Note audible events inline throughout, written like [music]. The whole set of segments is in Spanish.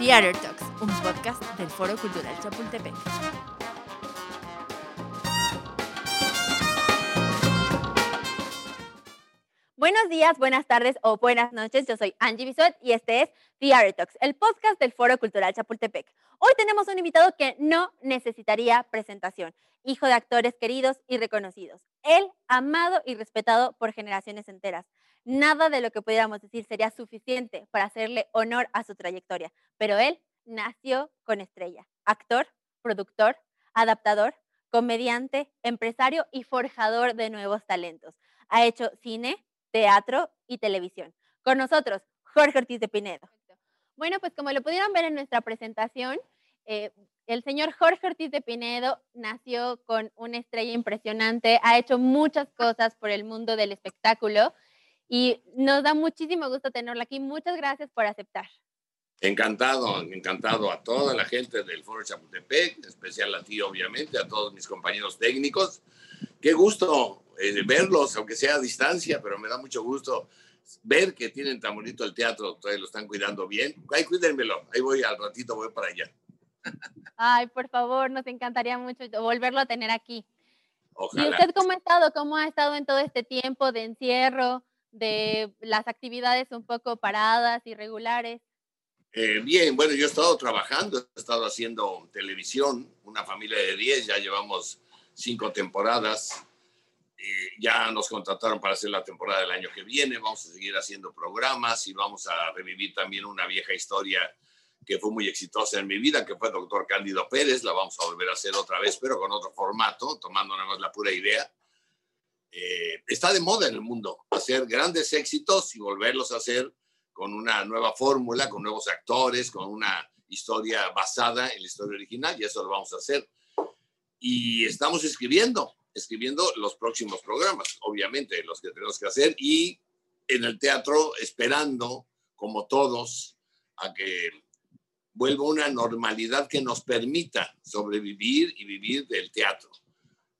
Theater Talks, un podcast del Foro Cultural Chapultepec. Buenos días, buenas tardes o buenas noches. Yo soy Angie Bisuet y este es Theater Talks, el podcast del Foro Cultural Chapultepec. Hoy tenemos un invitado que no necesitaría presentación, hijo de actores queridos y reconocidos. Él, amado y respetado por generaciones enteras. Nada de lo que pudiéramos decir sería suficiente para hacerle honor a su trayectoria, pero él nació con estrella. Actor, productor, adaptador, comediante, empresario y forjador de nuevos talentos. Ha hecho cine, teatro y televisión. Con nosotros, Jorge Ortiz de Pinedo. Bueno, pues como lo pudieron ver en nuestra presentación, eh, el señor Jorge Ortiz de Pinedo nació con una estrella impresionante, ha hecho muchas cosas por el mundo del espectáculo y nos da muchísimo gusto tenerlo aquí. Muchas gracias por aceptar. Encantado, encantado a toda la gente del Foro Chapultepec, en especial a ti, obviamente, a todos mis compañeros técnicos. Qué gusto eh, verlos, aunque sea a distancia, pero me da mucho gusto ver que tienen tan bonito el teatro, lo están cuidando bien. Ay, cuídenmelo, ahí voy al ratito, voy para allá. Ay, por favor, nos encantaría mucho volverlo a tener aquí. ¿Y usted cómo ha estado? ¿Cómo ha estado en todo este tiempo de encierro? De las actividades un poco paradas, irregulares? Eh, bien, bueno, yo he estado trabajando, he estado haciendo televisión, una familia de 10, ya llevamos cinco temporadas, ya nos contrataron para hacer la temporada del año que viene, vamos a seguir haciendo programas y vamos a revivir también una vieja historia que fue muy exitosa en mi vida, que fue Doctor Cándido Pérez, la vamos a volver a hacer otra vez, pero con otro formato, tomando nada más la pura idea eh, está de moda en el mundo hacer grandes éxitos y volverlos a hacer con una nueva fórmula, con nuevos actores, con una historia basada en la historia original y eso lo vamos a hacer. Y estamos escribiendo, escribiendo los próximos programas, obviamente, los que tenemos que hacer y en el teatro esperando, como todos, a que vuelva una normalidad que nos permita sobrevivir y vivir del teatro.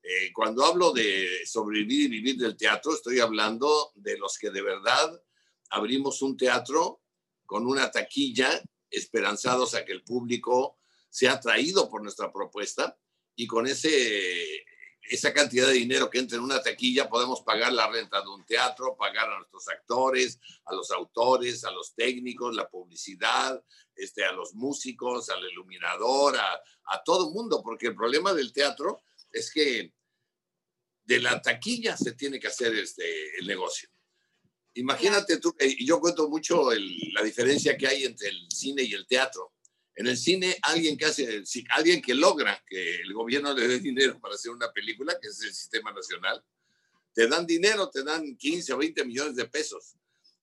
Eh, cuando hablo de sobrevivir y vivir del teatro, estoy hablando de los que de verdad abrimos un teatro con una taquilla, esperanzados a que el público sea atraído por nuestra propuesta y con ese, esa cantidad de dinero que entra en una taquilla podemos pagar la renta de un teatro, pagar a nuestros actores, a los autores, a los técnicos, la publicidad, este, a los músicos, al iluminador, a, a todo mundo, porque el problema del teatro es que de la taquilla se tiene que hacer este, el negocio. Imagínate tú, y yo cuento mucho la diferencia que hay entre el cine y el teatro. En el cine, alguien que hace, alguien que logra que el gobierno le dé dinero para hacer una película, que es el sistema nacional, te dan dinero, te dan 15 o 20 millones de pesos.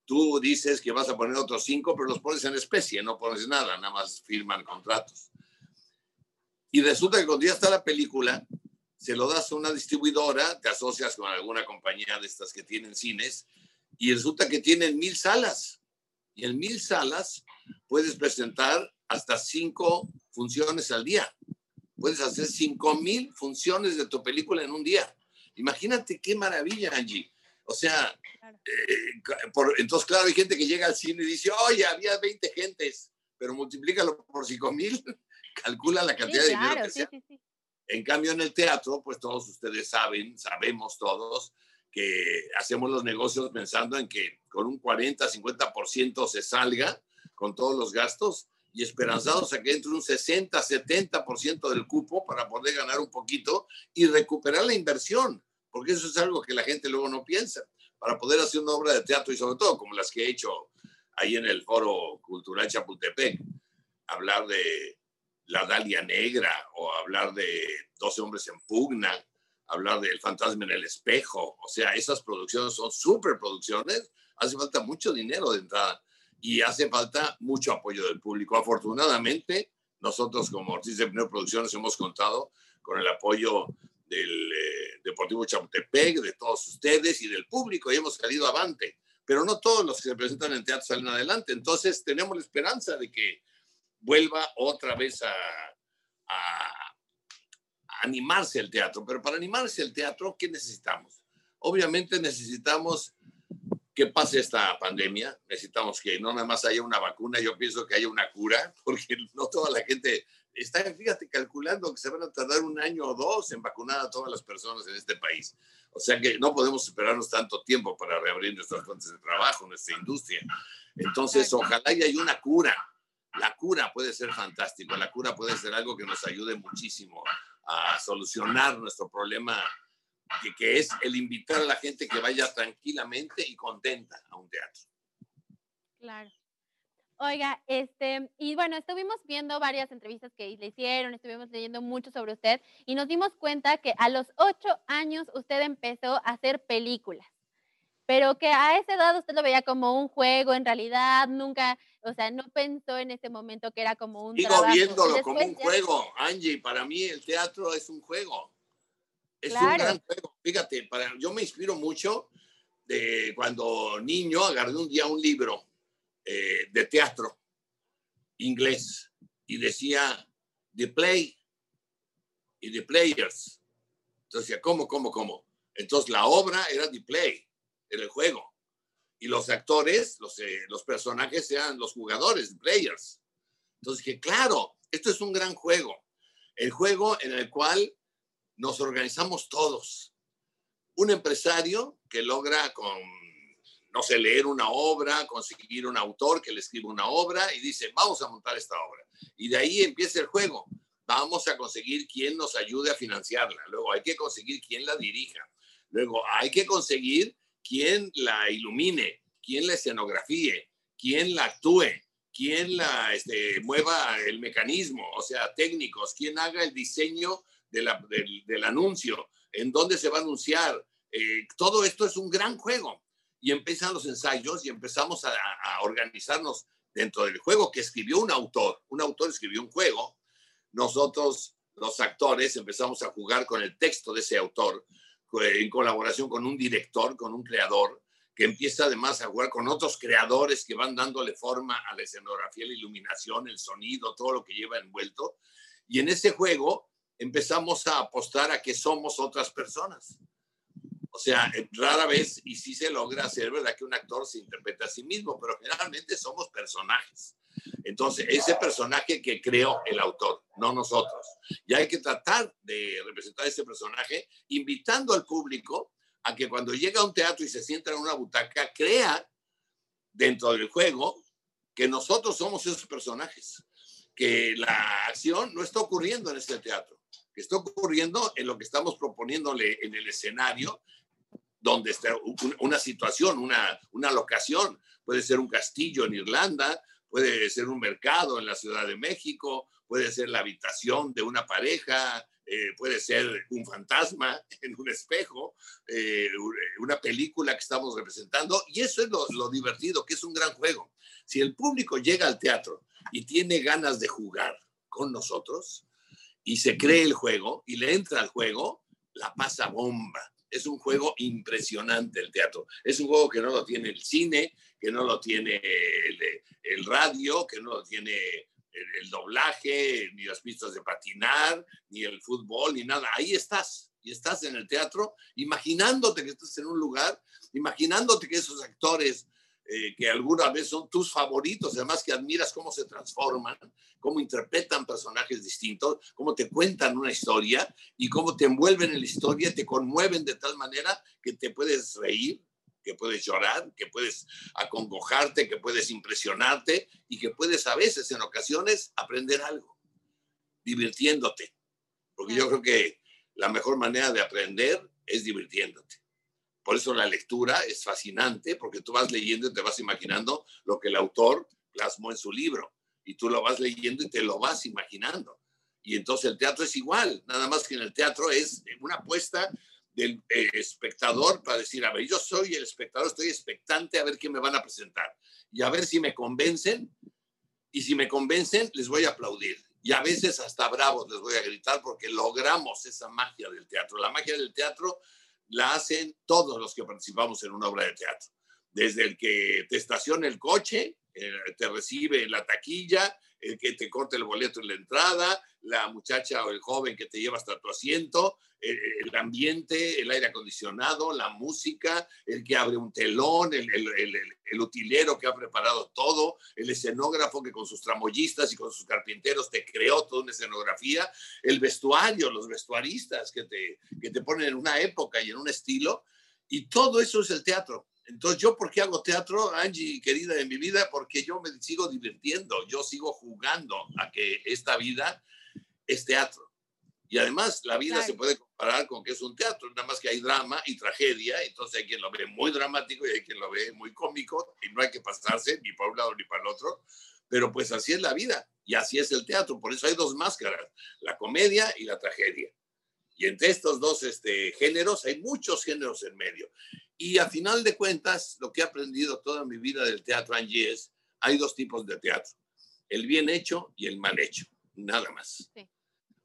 Tú dices que vas a poner otros 5, pero los pones en especie, no pones nada, nada más firman contratos. Y resulta que cuando ya está la película, se lo das a una distribuidora, te asocias con alguna compañía de estas que tienen cines y resulta que tienen mil salas. Y en mil salas puedes presentar hasta cinco funciones al día. Puedes hacer cinco mil funciones de tu película en un día. Imagínate qué maravilla, Angie. O sea, eh, entonces, claro, hay gente que llega al cine y dice, oye, había 20 gentes, pero multiplícalo por cinco mil, [laughs] calcula la cantidad de dinero que sea. En cambio, en el teatro, pues todos ustedes saben, sabemos todos, que hacemos los negocios pensando en que con un 40, 50% se salga con todos los gastos y esperanzados a que entre un 60, 70% del cupo para poder ganar un poquito y recuperar la inversión, porque eso es algo que la gente luego no piensa. Para poder hacer una obra de teatro y sobre todo como las que he hecho ahí en el Foro Cultural Chapultepec, hablar de la Dalia Negra o hablar de 12 hombres en pugna, hablar del fantasma en el espejo. O sea, esas producciones son super producciones. Hace falta mucho dinero de entrada y hace falta mucho apoyo del público. Afortunadamente, nosotros como Ortiz de Primero Producciones hemos contado con el apoyo del eh, Deportivo Chapultepec, de todos ustedes y del público y hemos salido avante. Pero no todos los que se presentan en teatro salen adelante. Entonces tenemos la esperanza de que vuelva otra vez a, animarse el teatro. Pero para animarse el teatro, ¿qué necesitamos? Obviamente necesitamos que pase esta pandemia. Necesitamos que no nada más haya una vacuna, yo pienso que haya una cura, [laughs] porque no toda la gente está, fíjate, calculando que se van a tardar un año o dos en vacunar a todas las personas en este país. O sea que no podemos esperarnos tanto tiempo para reabrir nuestras fuentes de trabajo, nuestra industria. Entonces, ojalá y haya una cura. La cura puede ser fantástico, la cura puede ser algo que nos ayude muchísimo a solucionar nuestro problema, que, es el invitar a la gente que vaya tranquilamente y contenta a un teatro. Claro. Oiga, este, y bueno, estuvimos viendo varias entrevistas que le hicieron, estuvimos leyendo mucho sobre usted y nos dimos cuenta que a los ocho años usted empezó a hacer películas, pero que a esa edad usted lo veía como un juego, en realidad nunca, o sea, no pensó en ese momento que era como un Sigo viéndolo como un juego, Angie, para mí el teatro es un juego, es un gran juego. Fíjate, para, yo me inspiro mucho de cuando niño agarré un día un libro eh, de teatro inglés y decía The Play y The Players. Entonces decía, ¿cómo, cómo, cómo? Entonces la obra era The Play, era el juego. Y los actores, los, eh, los personajes eran los jugadores, Players. Entonces que claro, esto es un gran juego. El juego en el cual nos organizamos todos. Un empresario que logra con no sé, leer una obra, conseguir un autor que le escriba una obra y dice, vamos a montar esta obra. Y de ahí empieza el juego. Vamos a conseguir quien nos ayude a financiarla. Luego hay que conseguir quien la dirija. Luego hay que conseguir quien la ilumine, quien la escenografíe, quien la actúe, quien la este, mueva el mecanismo, o sea, técnicos, quien haga el diseño del, anuncio, en dónde se va a anunciar. Eh, todo esto es un gran juego. Y empiezan los ensayos y empezamos a, organizarnos dentro del juego que escribió un autor. Un autor escribió un juego. Nosotros, los actores, empezamos a jugar con el texto de ese autor en colaboración con un director, con un creador, que empieza además a jugar con otros creadores que van dándole forma a la escenografía, la iluminación, el sonido, todo lo que lleva envuelto. Y en ese juego empezamos a apostar a que somos otras personas. O sea, eh, rara vez, y sí se logra hacer, ¿verdad? Que un actor se interpreta a sí mismo, pero generalmente somos personajes. Entonces, ese personaje que creó el autor, no nosotros. Y hay que tratar de representar ese personaje invitando al público a que cuando llega a un teatro y se sienta en una butaca, crea dentro del juego que nosotros somos esos personajes, que la acción no está ocurriendo en este teatro, que está ocurriendo en lo que estamos proponiéndole en el escenario donde está una situación, una, una locación. Puede ser un castillo en Irlanda, puede ser un mercado en la Ciudad de México, puede ser la habitación de una pareja, eh, puede ser un fantasma [laughs] en un espejo, eh, una película que estamos representando. Y eso es lo, lo divertido, que es un gran juego. Si el público llega al teatro y tiene ganas de jugar con nosotros y se cree el juego y le entra al juego, la pasa bomba es un juego impresionante el teatro. Es un juego que no lo tiene el cine, que no lo tiene el, radio, que no lo tiene el, doblaje, ni las pistas de patinar, ni el fútbol, ni nada. Ahí estás, y estás en el teatro, imaginándote que estás en un lugar, imaginándote que esos actores eh, que alguna vez son tus favoritos, además que admiras cómo se transforman, cómo interpretan personajes distintos, cómo te cuentan una historia y cómo te envuelven en la historia, te conmueven de tal manera que te puedes reír, que puedes llorar, que puedes acongojarte, que puedes impresionarte y que puedes a veces, en ocasiones, aprender algo, divirtiéndote. Porque yo creo que la mejor manera de aprender es divirtiéndote. Por eso la lectura es fascinante, porque tú vas leyendo y te vas imaginando lo que el autor plasmó en su libro. Y tú lo vas leyendo y te lo vas imaginando. Y entonces el teatro es igual, nada más que en el teatro es una apuesta del eh, espectador para decir, a ver, yo soy el espectador, estoy expectante a ver qué me van a presentar. Y a ver si me convencen. Y si me convencen, les voy a aplaudir. Y a veces hasta bravos les voy a gritar porque logramos esa magia del teatro. La magia del teatro la hacen todos los que participamos en una obra de teatro. Desde el que te estaciona el coche, te recibe en la taquilla, el que te corta el boleto en la entrada, la muchacha o el joven que te lleva hasta tu asiento, el, ambiente, el aire acondicionado, la música, el que abre un telón, el, el, utilero que ha preparado todo, el escenógrafo que con sus tramoyistas y con sus carpinteros te creó toda una escenografía, el vestuario, los vestuaristas que te, que te ponen en una época y en un estilo, y todo eso es el teatro. Entonces, ¿yo por qué hago teatro, Angie, querida de mi vida? Porque yo me sigo divirtiendo, yo sigo jugando a que esta vida es teatro. Y además, la vida se puede comparar con que es un teatro, nada más que hay drama y tragedia, entonces hay quien lo ve muy dramático y hay quien lo ve muy cómico, y no hay que pasarse ni para un lado ni para el otro, pero pues así es la vida y así es el teatro, por eso hay dos máscaras, la comedia y la tragedia. Y entre estos dos este, géneros hay muchos géneros en medio. Y a final de cuentas, lo que he aprendido toda mi vida del teatro, Angie, es, hay dos tipos de teatro, el bien hecho y el mal hecho, nada más.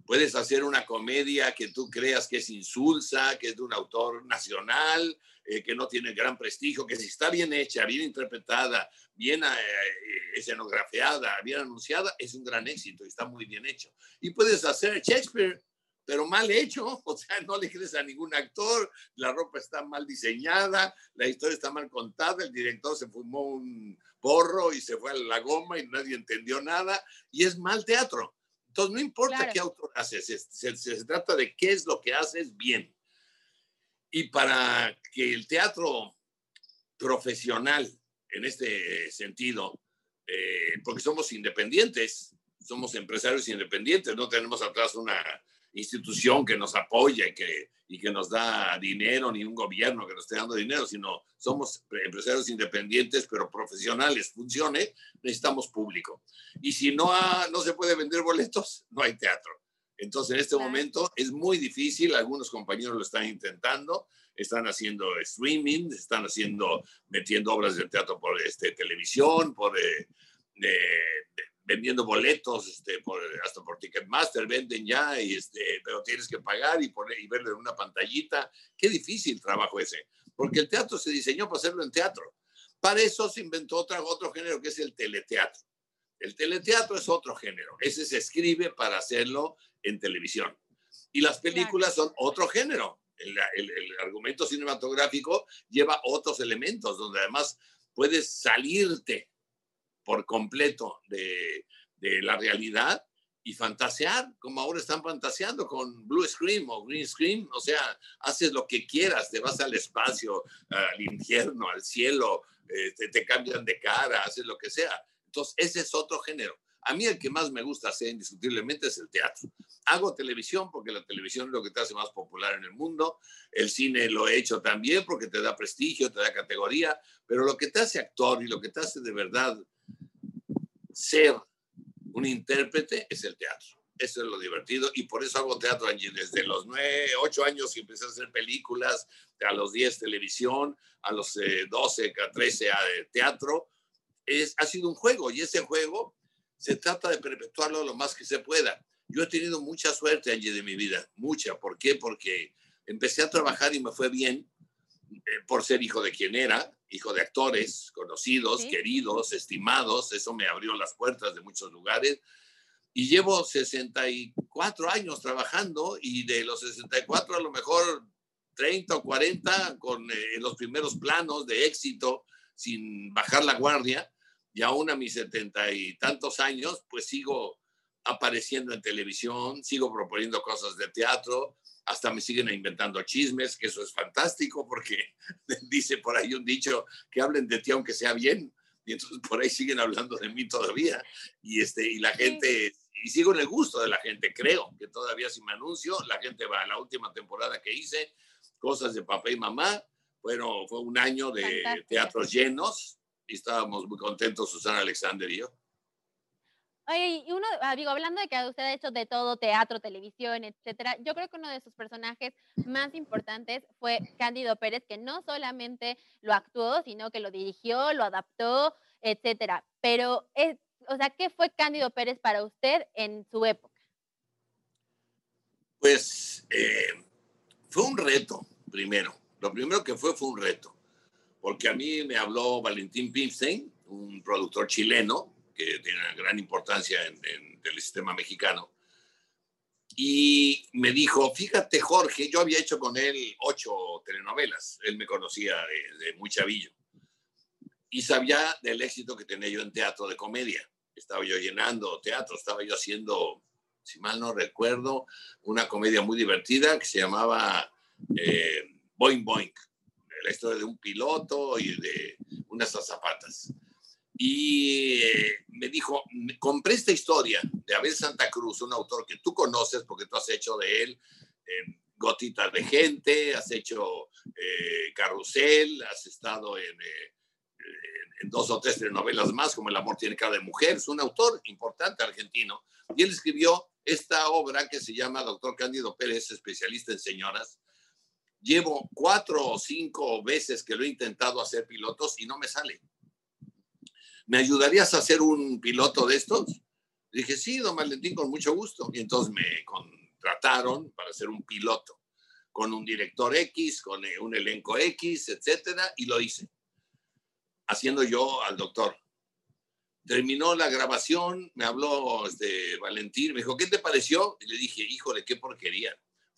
Puedes hacer una comedia que tú creas que es insulsa, que es de un autor nacional, eh, que no tiene gran prestigio, que si está bien hecha, bien interpretada, bien eh, escenografiada, bien anunciada, es un gran éxito y está muy bien hecho. Y puedes hacer Shakespeare pero mal hecho, [laughs] o sea, no le crees a ningún actor, la ropa está mal diseñada, la historia está mal contada, el director se fumó un porro y se fue a la goma y nadie entendió nada, y es mal teatro. Entonces, no importa qué autor haces, se, se, trata de qué es lo que haces bien. Y para que el teatro profesional, en este sentido, eh, porque somos independientes, somos empresarios independientes, no tenemos atrás una institución que nos apoya y que, y que nos da dinero, ni un gobierno que nos esté dando dinero, sino somos empresarios independientes, pero profesionales, funcione, necesitamos público. Y si no, no se puede vender boletos, no hay teatro. Entonces, en este momento es muy difícil, algunos compañeros lo están intentando, están haciendo streaming, están haciendo, metiendo obras de teatro por este, televisión, por eh, de, vendiendo boletos este, por, hasta por Ticketmaster, venden ya, y este, pero tienes que pagar y, poner, y verlo en una pantallita. Qué difícil trabajo ese, porque el teatro se diseñó para hacerlo en teatro. Para eso se inventó otra, otro género que es el teleteatro. El teleteatro es otro género. Ese se escribe para hacerlo en televisión. Y las películas son otro género. El, el, el, argumento cinematográfico lleva otros elementos, donde además puedes salirte por completo de, de la realidad y fantasear, como ahora están fantaseando con Blue Screen o Green Screen, o sea, haces lo que quieras, te vas al espacio, al infierno, al cielo, eh, te, te, cambian de cara, haces lo que sea. Entonces, ese es otro género. A mí el que más me gusta hacer indiscutiblemente es el teatro. Hago televisión porque la televisión es lo que te hace más popular en el mundo. El cine lo he hecho también porque te da prestigio, te da categoría, pero lo que te hace actor y lo que te hace de verdad ser un intérprete es el teatro. Eso es lo divertido y por eso hago teatro desde los nueve, ocho años que empecé a hacer películas, a los 10 televisión, a los 12, eh, a 13 a teatro. Es, ha sido un juego y ese juego se trata de perpetuarlo lo más que se pueda. Yo he tenido mucha suerte allí de mi vida, mucha. ¿Por qué? Porque empecé a trabajar y me fue bien eh, por ser hijo de quien era, hijo de actores conocidos, queridos, estimados, eso me abrió las puertas de muchos lugares. Y llevo 64 años trabajando y de los 64 a lo mejor 30 o 40 con eh, los primeros planos de éxito sin bajar la guardia y aún a mis setenta y tantos años pues sigo apareciendo en televisión, sigo proponiendo cosas de teatro, hasta me siguen inventando chismes, que eso es fantástico porque [laughs] dice por ahí un dicho que hablen de ti aunque sea bien, y entonces por ahí siguen hablando de mí todavía, y, este, y la gente, y sigo en el gusto de la gente, creo que todavía si me anuncio, la gente va a la última temporada que hice, cosas de papá y mamá, bueno, fue un año de teatros llenos, y estábamos muy contentos Susana Alexander y yo. Oye, y uno, ah, digo, hablando de que usted ha hecho de todo, teatro, televisión, etcétera, yo creo que uno de sus personajes más importantes fue Cándido Pérez, que no solamente lo actuó, sino que lo dirigió, lo adaptó, etcétera. Pero, es, o sea, ¿qué fue Cándido Pérez para usted en su época? Pues eh, fue un reto, primero. Lo primero que fue fue un reto, porque a mí me habló Valentín Pimstein, un productor chileno, que tiene gran importancia en, el sistema mexicano. Y me dijo, fíjate Jorge, yo había hecho con él ocho telenovelas, él me conocía de, de muy chavillo y sabía del éxito que tenía yo en teatro de comedia. Estaba yo llenando teatro, estaba yo haciendo, si mal no recuerdo, una comedia muy divertida que se llamaba eh, Boing Boing, la historia de un piloto y de unas zapatas. Y eh, me dijo, compré esta historia de Abel Santa Cruz, un autor que tú conoces porque tú has hecho de él eh, Gotita de Gente, has hecho eh, Carrusel, has estado en en dos o tres telenovelas más, como El amor tiene cara de mujer. Es un autor importante argentino. Y él escribió esta obra que se llama Doctor Cándido Pérez, especialista en señoras. Llevo cuatro o cinco veces que lo he intentado hacer pilotos y no me sale. ¿Me ayudarías a hacer un piloto de estos? dije, sí, don Valentín, con mucho gusto. Y entonces me contrataron para hacer un piloto con un director X, con un elenco X, etcétera, y lo hice haciendo yo al doctor. Terminó la grabación, me habló este, Valentín, me dijo, ¿qué te pareció? Y le dije, híjole, qué porquería.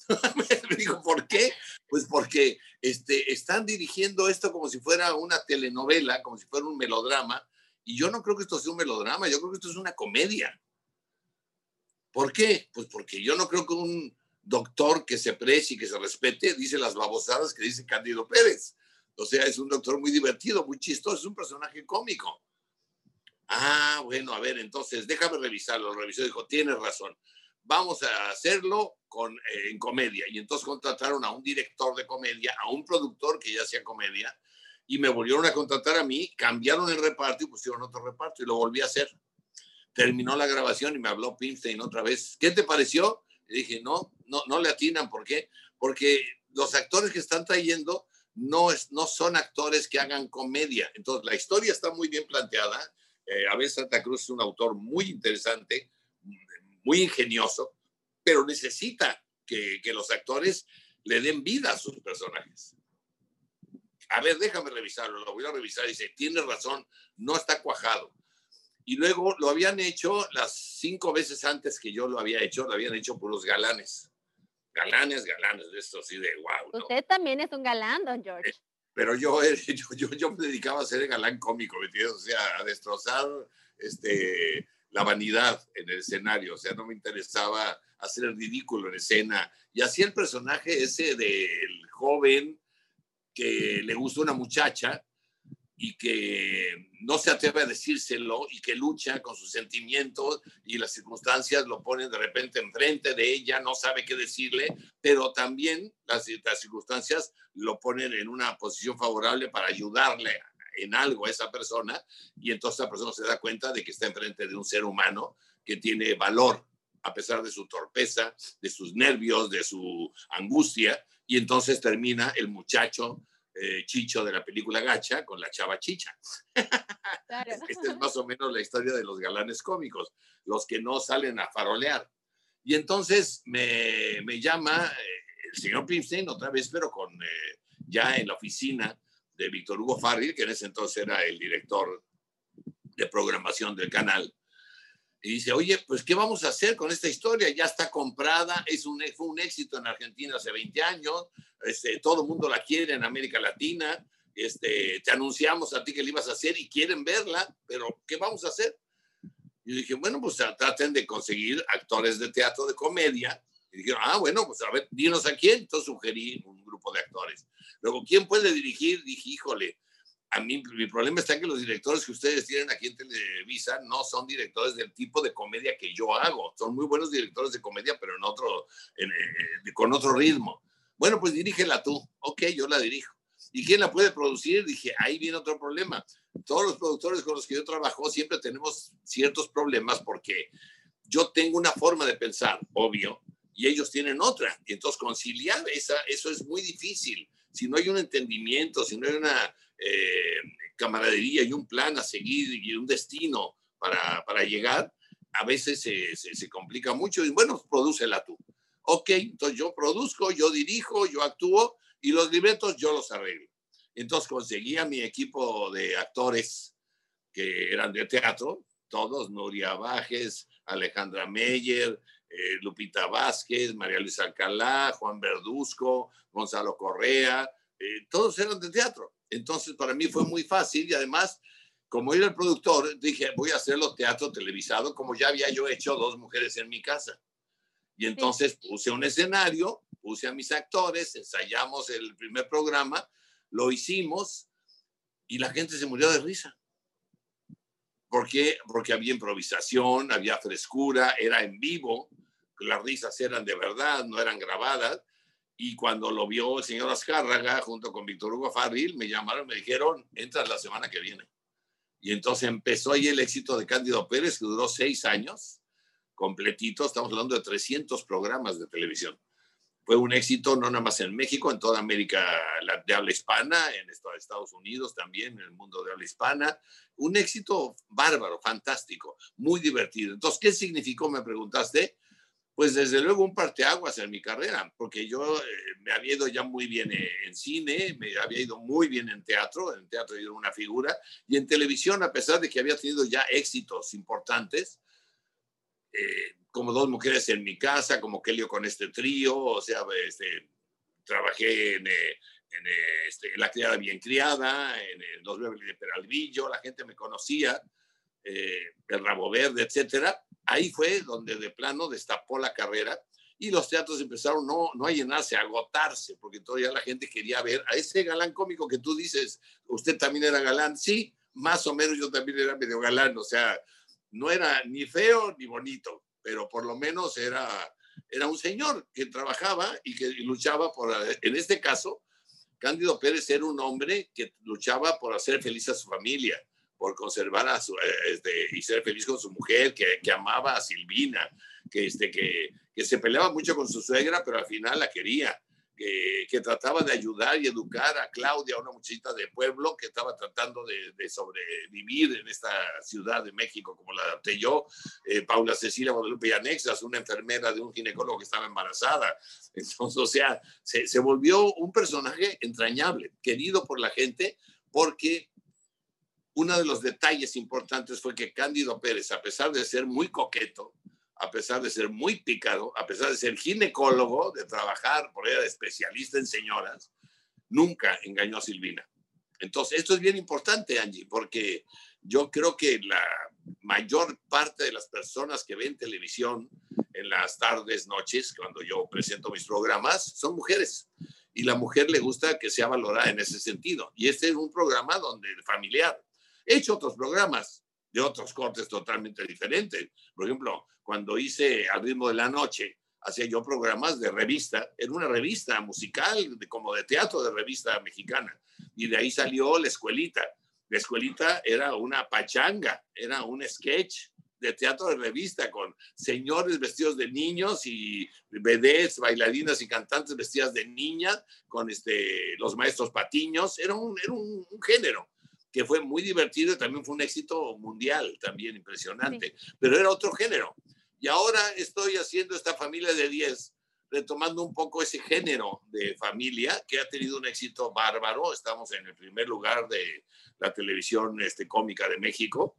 [laughs] me dijo, ¿por qué? Pues porque este, están dirigiendo esto como si fuera una telenovela, como si fuera un melodrama, y yo no creo que esto sea un melodrama, yo creo que esto es una comedia. ¿Por qué? Pues porque yo no creo que un doctor que se precie y que se respete dice las babosadas que dice Cándido Pérez. O sea, es un doctor muy divertido, muy chistoso, es un personaje cómico. Ah, bueno, a ver, entonces déjame revisarlo. Lo revisó y dijo, tienes razón. Vamos a hacerlo con, eh, en comedia. Y entonces contrataron a un director de comedia, a un productor que ya hacía comedia, y me volvieron a contratar a mí, cambiaron el reparto y pusieron otro reparto y lo volví a hacer. Terminó la grabación y me habló Pimstein otra vez. ¿Qué te pareció? Y dije, no, no, no le atinan. ¿Por qué? Porque los actores que están trayendo no, es, no son actores que hagan comedia. Entonces, la historia está muy bien planteada. Eh, Abel Santa Cruz es un autor muy interesante, muy ingenioso, pero necesita que, que los actores le den vida a sus personajes. A ver, déjame revisarlo, lo voy a revisar. Dice, tiene razón, no está cuajado. Y luego lo habían hecho las cinco veces antes que yo lo había hecho, lo habían hecho por los galanes galanes, galanes, de esto así de wow. Usted también es un galán, don George. Eh, pero [laughs] yo, yo, yo, me dedicaba a ser el galán cómico, ¿me entiendes? O sea, a destrozar este, la vanidad en el escenario, o sea, no me interesaba hacer el ridículo en escena. Y así el personaje ese del joven que le gusta una muchacha y que no se atreve a decírselo y que lucha con sus sentimientos y las circunstancias lo ponen de repente enfrente de ella, no sabe qué decirle, pero también las, circunstancias lo ponen en una posición favorable para ayudarle en algo a esa persona y entonces la persona se da cuenta de que está enfrente de un ser humano que tiene valor a pesar de su torpeza, de sus nervios, de su angustia y entonces termina el muchacho eh, Chicho de la película Gacha con la chava Chicha. Esta es más o menos la historia de los galanes cómicos, los que no salen a farolear. Y entonces me, me llama eh, el señor Pimstein otra vez, pero con eh, ya en la oficina de Víctor Hugo Farril, que en ese entonces era el director de programación del canal y dice, oye, pues, ¿qué vamos a hacer con esta historia? Ya está comprada, es un, fue un éxito en Argentina hace 20 años, este, todo el mundo la quiere en América Latina, este, te anunciamos a ti que la ibas a hacer y quieren verla, pero ¿qué vamos a hacer? Y dije, bueno, pues traten de conseguir actores de teatro de comedia. Y dijeron, ah, bueno, pues a ver, dinos a quién. Entonces sugerí un grupo de actores. Luego, ¿quién puede dirigir? Dije, híjole, a mí mi problema está en que los directores que ustedes tienen aquí en Televisa no son directores del tipo de comedia que yo hago. Son muy buenos directores de comedia, pero en otro, eh, con otro ritmo. Bueno, pues dirígela tú. Ok, yo la dirijo. ¿Y quién la puede producir? Dije, ahí viene otro problema. Todos los productores con los que yo trabajo siempre tenemos ciertos problemas porque yo tengo una forma de pensar, obvio, y ellos tienen otra. Y entonces conciliar esa, eso es muy difícil. Si no hay un entendimiento, si no hay una eh, camaradería y un plan a seguir y un destino para, para llegar, a veces se, se, complica mucho y bueno, prodúcela tú. Ok, entonces yo produzco, yo dirijo, yo actúo y los libretos yo los arreglo. Entonces conseguí a mi equipo de actores que eran de teatro, todos, Nuria Bajes, Alejandra Meyer, eh, Lupita Vázquez, María Luisa Alcalá, Juan Verduzco, Gonzalo Correa, eh, todos eran de teatro. Entonces para mí fue muy fácil y además, como era el productor, dije, voy a hacerlo teatro televisado, como ya había yo hecho dos mujeres en mi casa. Y entonces puse un escenario, puse a mis actores, ensayamos el primer programa, lo hicimos y la gente se murió de risa. ¿Por qué? Porque había improvisación, había frescura, era en vivo, las risas eran de verdad, no eran grabadas. Y cuando lo vio el señor Azcárraga junto con Víctor Hugo Farril, me llamaron, me dijeron, entras la semana que viene. Y entonces empezó ahí el éxito de Cándido Pérez, que duró seis años, completito, estamos hablando de 300 programas de televisión. Fue un éxito no nada más en México, en toda América de habla hispana, en Estados Unidos también, en el mundo de habla hispana. Un éxito bárbaro, fantástico, muy divertido. Entonces, ¿qué significó? Me preguntaste pues desde luego un parteaguas en mi carrera, porque yo eh, me había ido ya muy bien en cine, me había ido muy bien en teatro, en teatro era una figura, y en televisión, a pesar de que había tenido ya éxitos importantes, eh, como dos mujeres en mi casa, como Kelio con este trío, o sea, este, trabajé en, eh, en este, La criada bien criada, en Los Beverly de Peralvillo, la gente me conocía, El Rabo Verde, etcétera, ahí fue donde de plano destapó la carrera y los teatros empezaron no, no a llenarse, a agotarse, porque todavía la gente quería ver a ese galán cómico que tú dices, usted también era galán, sí, más o menos yo también era medio galán, o sea, no era ni feo ni bonito, pero por lo menos era, era un señor que trabajaba y que luchaba por, en este caso, Cándido Pérez era un hombre que luchaba por hacer feliz a su familia, por conservar a su, eh, este, y ser feliz con su mujer, que, que amaba a Silvina, que, este, que, que, se peleaba mucho con su suegra, pero al final la quería, que, que, trataba de ayudar y educar a Claudia, una muchachita de pueblo que estaba tratando de, de sobrevivir en esta ciudad de México, como la adapté yo, eh, Paula Cecilia Guadalupe Anexas, una enfermera de un ginecólogo que estaba embarazada. Entonces, o sea, se, se volvió un personaje entrañable, querido por la gente, porque uno de los detalles importantes fue que Cándido Pérez, a pesar de ser muy coqueto, a pesar de ser muy picado, a pesar de ser ginecólogo, de trabajar por ella especialista en señoras, nunca engañó a Silvina. Entonces, esto es bien importante, Angie, porque yo creo que la mayor parte de las personas que ven televisión en las tardes, noches, cuando yo presento mis programas, son mujeres. Y la mujer le gusta que sea valorada en ese sentido. Y este es un programa donde familiar, He hecho otros programas de otros cortes totalmente diferentes. Por ejemplo, cuando hice Al ritmo de la noche, hacía yo programas de revista, en una revista musical, como de teatro de revista mexicana. Y de ahí salió La Escuelita. La Escuelita era una pachanga, era un sketch de teatro de revista con señores vestidos de niños y vedettes, bailarinas y cantantes vestidas de niñas, con este, los maestros patiños. Era un, era un género que fue muy divertido y también fue un éxito mundial, también impresionante, pero era otro género. Y ahora estoy haciendo esta familia de 10, retomando un poco ese género de familia que ha tenido un éxito bárbaro. Estamos en el primer lugar de la televisión este, cómica de México.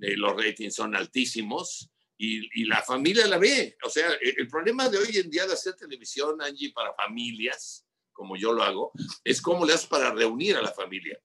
Eh, los ratings son altísimos y, y, la familia la ve. O sea, el, el problema de hoy en día de hacer televisión, Angie, para familias, como yo lo hago, es cómo le haces para reunir a la familia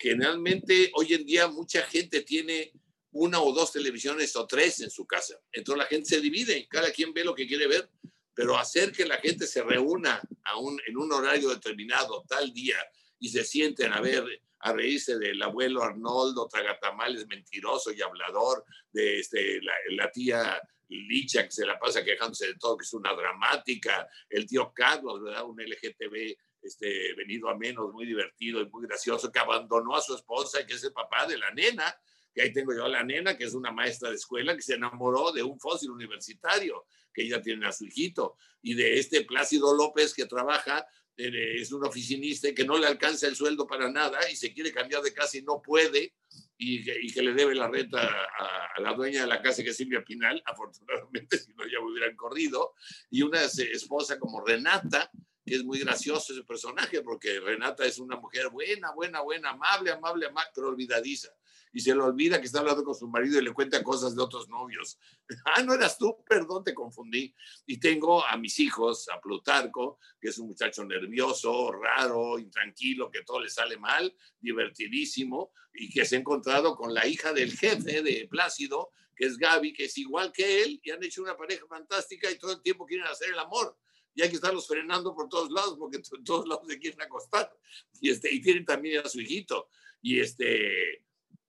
generalmente hoy en día mucha gente tiene una o dos televisiones o tres en su casa. Entonces la gente se divide, cada quien ve lo que quiere ver, pero hacer que la gente se reúna a un, en un horario determinado, tal día, y se sienten a ver, a reírse del abuelo Arnoldo, tragatamales mentiroso y hablador, de este, la, la tía Licha que se la pasa quejándose de todo, que es una dramática, el tío Carlos, ¿verdad? Un LGTB este, venido a menos, muy divertido y muy gracioso, que abandonó a su esposa, que es el papá de la nena, que ahí tengo yo a la nena, que es una maestra de escuela, que se enamoró de un fósil universitario, que ella tiene a su hijito, y de este Plácido López, que trabaja, eh, es un oficinista y que no le alcanza el sueldo para nada y se quiere cambiar de casa y no puede, y que, le debe la renta a, la dueña de la casa, que es Silvia Pinal, [laughs] afortunadamente, si no ya me hubieran corrido, y una esposa como Renata, que es muy gracioso ese personaje, porque Renata es una mujer buena, buena, buena, amable, amable, amable, pero olvidadiza y se le olvida que está hablando con su marido y le cuenta cosas de otros novios. [laughs] ah, no eras tú, perdón, te confundí. Y tengo a mis hijos, a Plutarco, que es un muchacho nervioso, raro, intranquilo, que todo le sale mal, divertidísimo, y que se ha encontrado con la hija del jefe de Plácido, que es Gaby, que es igual que él, y han hecho una pareja fantástica y todo el tiempo quieren hacer el amor y hay que estarlos frenando por todos lados porque todos lados se quieren acostar. Y, este, y tienen también a su hijito. Y, este,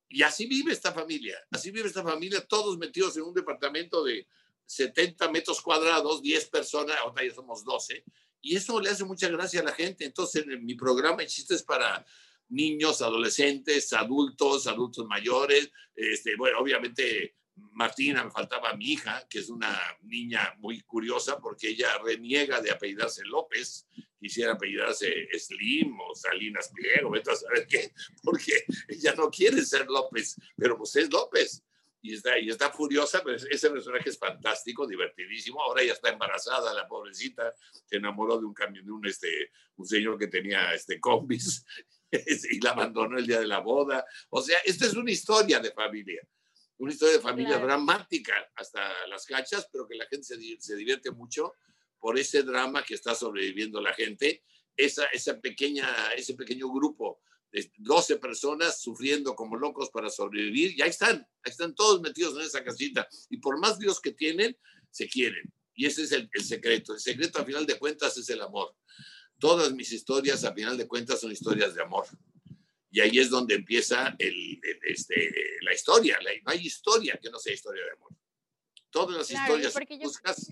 y así vive esta familia, así vive esta familia, todos metidos en un departamento de 70 metros cuadrados, 10 personas, ahora ya somos 12, y eso le hace mucha gracia a la gente. Entonces, en mi programa existe es para niños, adolescentes, adultos, adultos mayores, este, bueno, obviamente Martina, me faltaba mi hija, que es una niña muy curiosa porque ella reniega de apellidarse López, quisiera apellidarse Slim o Salinas Pliego, a saber qué, porque ella no quiere ser López, pero pues es López. Y está, y está furiosa, pero ese personaje es fantástico, divertidísimo. Ahora ella está embarazada, la pobrecita, se enamoró de un camión, de un, este, un señor que tenía este, combis [laughs] y la abandonó el día de la boda. O sea, esta es una historia de familia una historia de familia dramática hasta las cachas, pero que la gente se, se, divierte mucho por ese drama que está sobreviviendo la gente, esa, esa pequeña, ese pequeño grupo de 12 personas sufriendo como locos para sobrevivir, y ahí están, ahí están todos metidos en esa casita, y por más Dios que tienen, se quieren. Y ese es el, el secreto. El secreto, a final de cuentas, es el amor. Todas mis historias, a final de cuentas, son historias de amor. Y ahí es donde empieza el, este, la historia. no hay historia que no sea historia de amor. Todas las historias yo, buscas.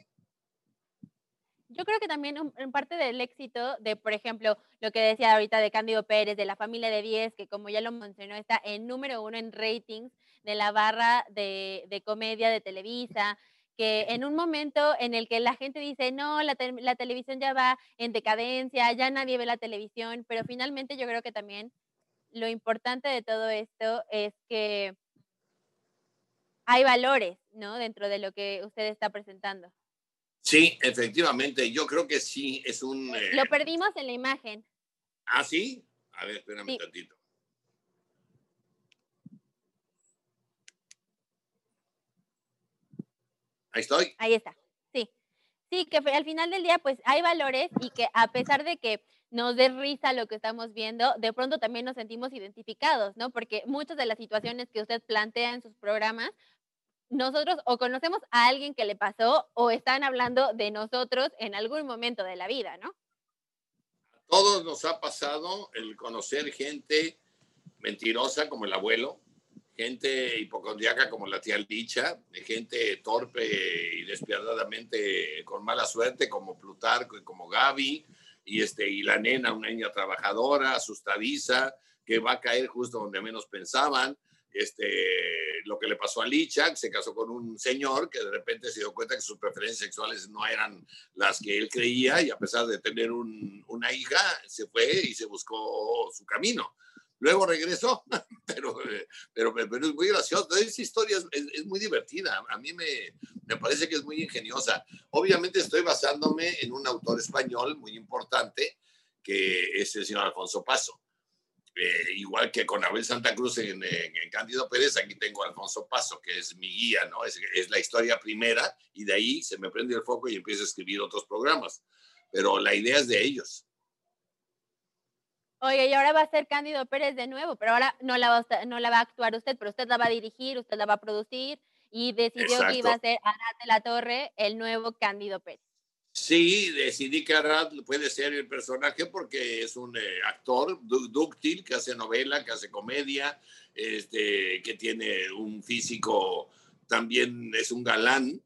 Yo creo que también en parte del éxito de, por ejemplo, lo que decía ahorita de Cándido Pérez, de la familia de 10, que como ya lo mencionó, está en número uno en ratings de la barra de, de comedia de Televisa, que en un momento en el que la gente dice, no, la, la, televisión ya va en decadencia, ya nadie ve la televisión, pero finalmente yo creo que también lo importante de todo esto es que hay valores, ¿no? Dentro de lo que usted está presentando. Sí, efectivamente, yo creo que sí, es un... Eh, lo perdimos en la imagen. ¿Ah, sí? A ver, espérame un tantito. Ahí estoy. Ahí está, sí. Sí, que al final del día, pues hay valores y que a pesar de que nos dé risa lo que estamos viendo, de pronto también nos sentimos identificados, ¿no? Porque muchas de las situaciones que usted plantea en sus programas, nosotros o conocemos a alguien que le pasó o están hablando de nosotros en algún momento de la vida, ¿no? A todos nos ha pasado el conocer gente mentirosa como el abuelo, gente hipocondriaca como la tía Licha, gente torpe y despiadadamente con mala suerte como Plutarco y como Gaby, y, este, y la nena, una niña trabajadora, asustadiza, que va a caer justo donde menos pensaban. Este, lo que le pasó a Licha, se casó con un señor que de repente se dio cuenta que sus preferencias sexuales no eran las que él creía y a pesar de tener una hija, se fue y se buscó su camino. Luego regresó, [laughs] pero, pero, pero es muy gracioso. Esa historia es, es, muy divertida. A mí me, me, parece que es muy ingeniosa. Obviamente estoy basándome en un autor español muy importante, que es el señor Alfonso Paso. Eh, igual que con Abel Santa Cruz en, en, Cándido Pérez, aquí tengo a Alfonso Paso, que es mi guía, ¿no? Es, es la historia primera y de ahí se me prende el foco y empiezo a escribir otros programas. Pero la idea es de ellos. Oye, y ahora va a ser Cándido Pérez de nuevo, pero ahora no la, va a, no la va a actuar usted, pero usted la va a dirigir, usted la va a producir y decidió que iba a ser Arad de la Torre el nuevo Cándido Pérez. Sí, decidí que Arad puede ser el personaje porque es un eh, actor dúctil que hace novela, que hace comedia, este, que tiene un físico, también es un galán,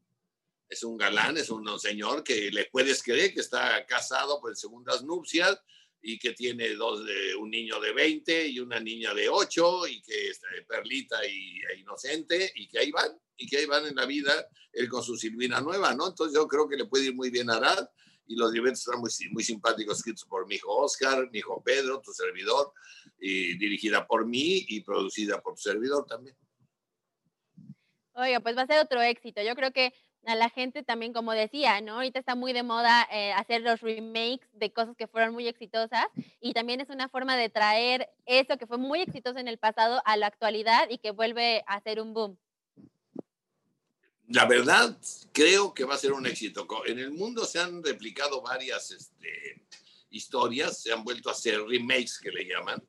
es un galán, es un señor que le puedes creer que está casado por segundas nupcias y que tiene dos, un niño de 20 y una niña de 8 y que es eh, perlita y, e inocente y que ahí van, y que ahí van en la vida él con su Silvina nueva, ¿no? Entonces yo creo que le puede ir muy bien a Arad y los eventos están muy, muy simpáticos, escritos por mi hijo Oscar, mi hijo Pedro, tu servidor, y dirigida por mí y producida por tu servidor también. Oiga, pues va a ser otro éxito. Yo creo que a la gente también, como decía, ¿no? Ahorita está muy de moda eh, hacer los remakes de cosas que fueron muy exitosas y también es una forma de traer eso que fue muy exitoso en el pasado a la actualidad y que vuelve a ser un boom. La verdad, creo que va a ser un éxito. En el mundo se han replicado varias este, historias, se han vuelto a hacer remakes que le llaman,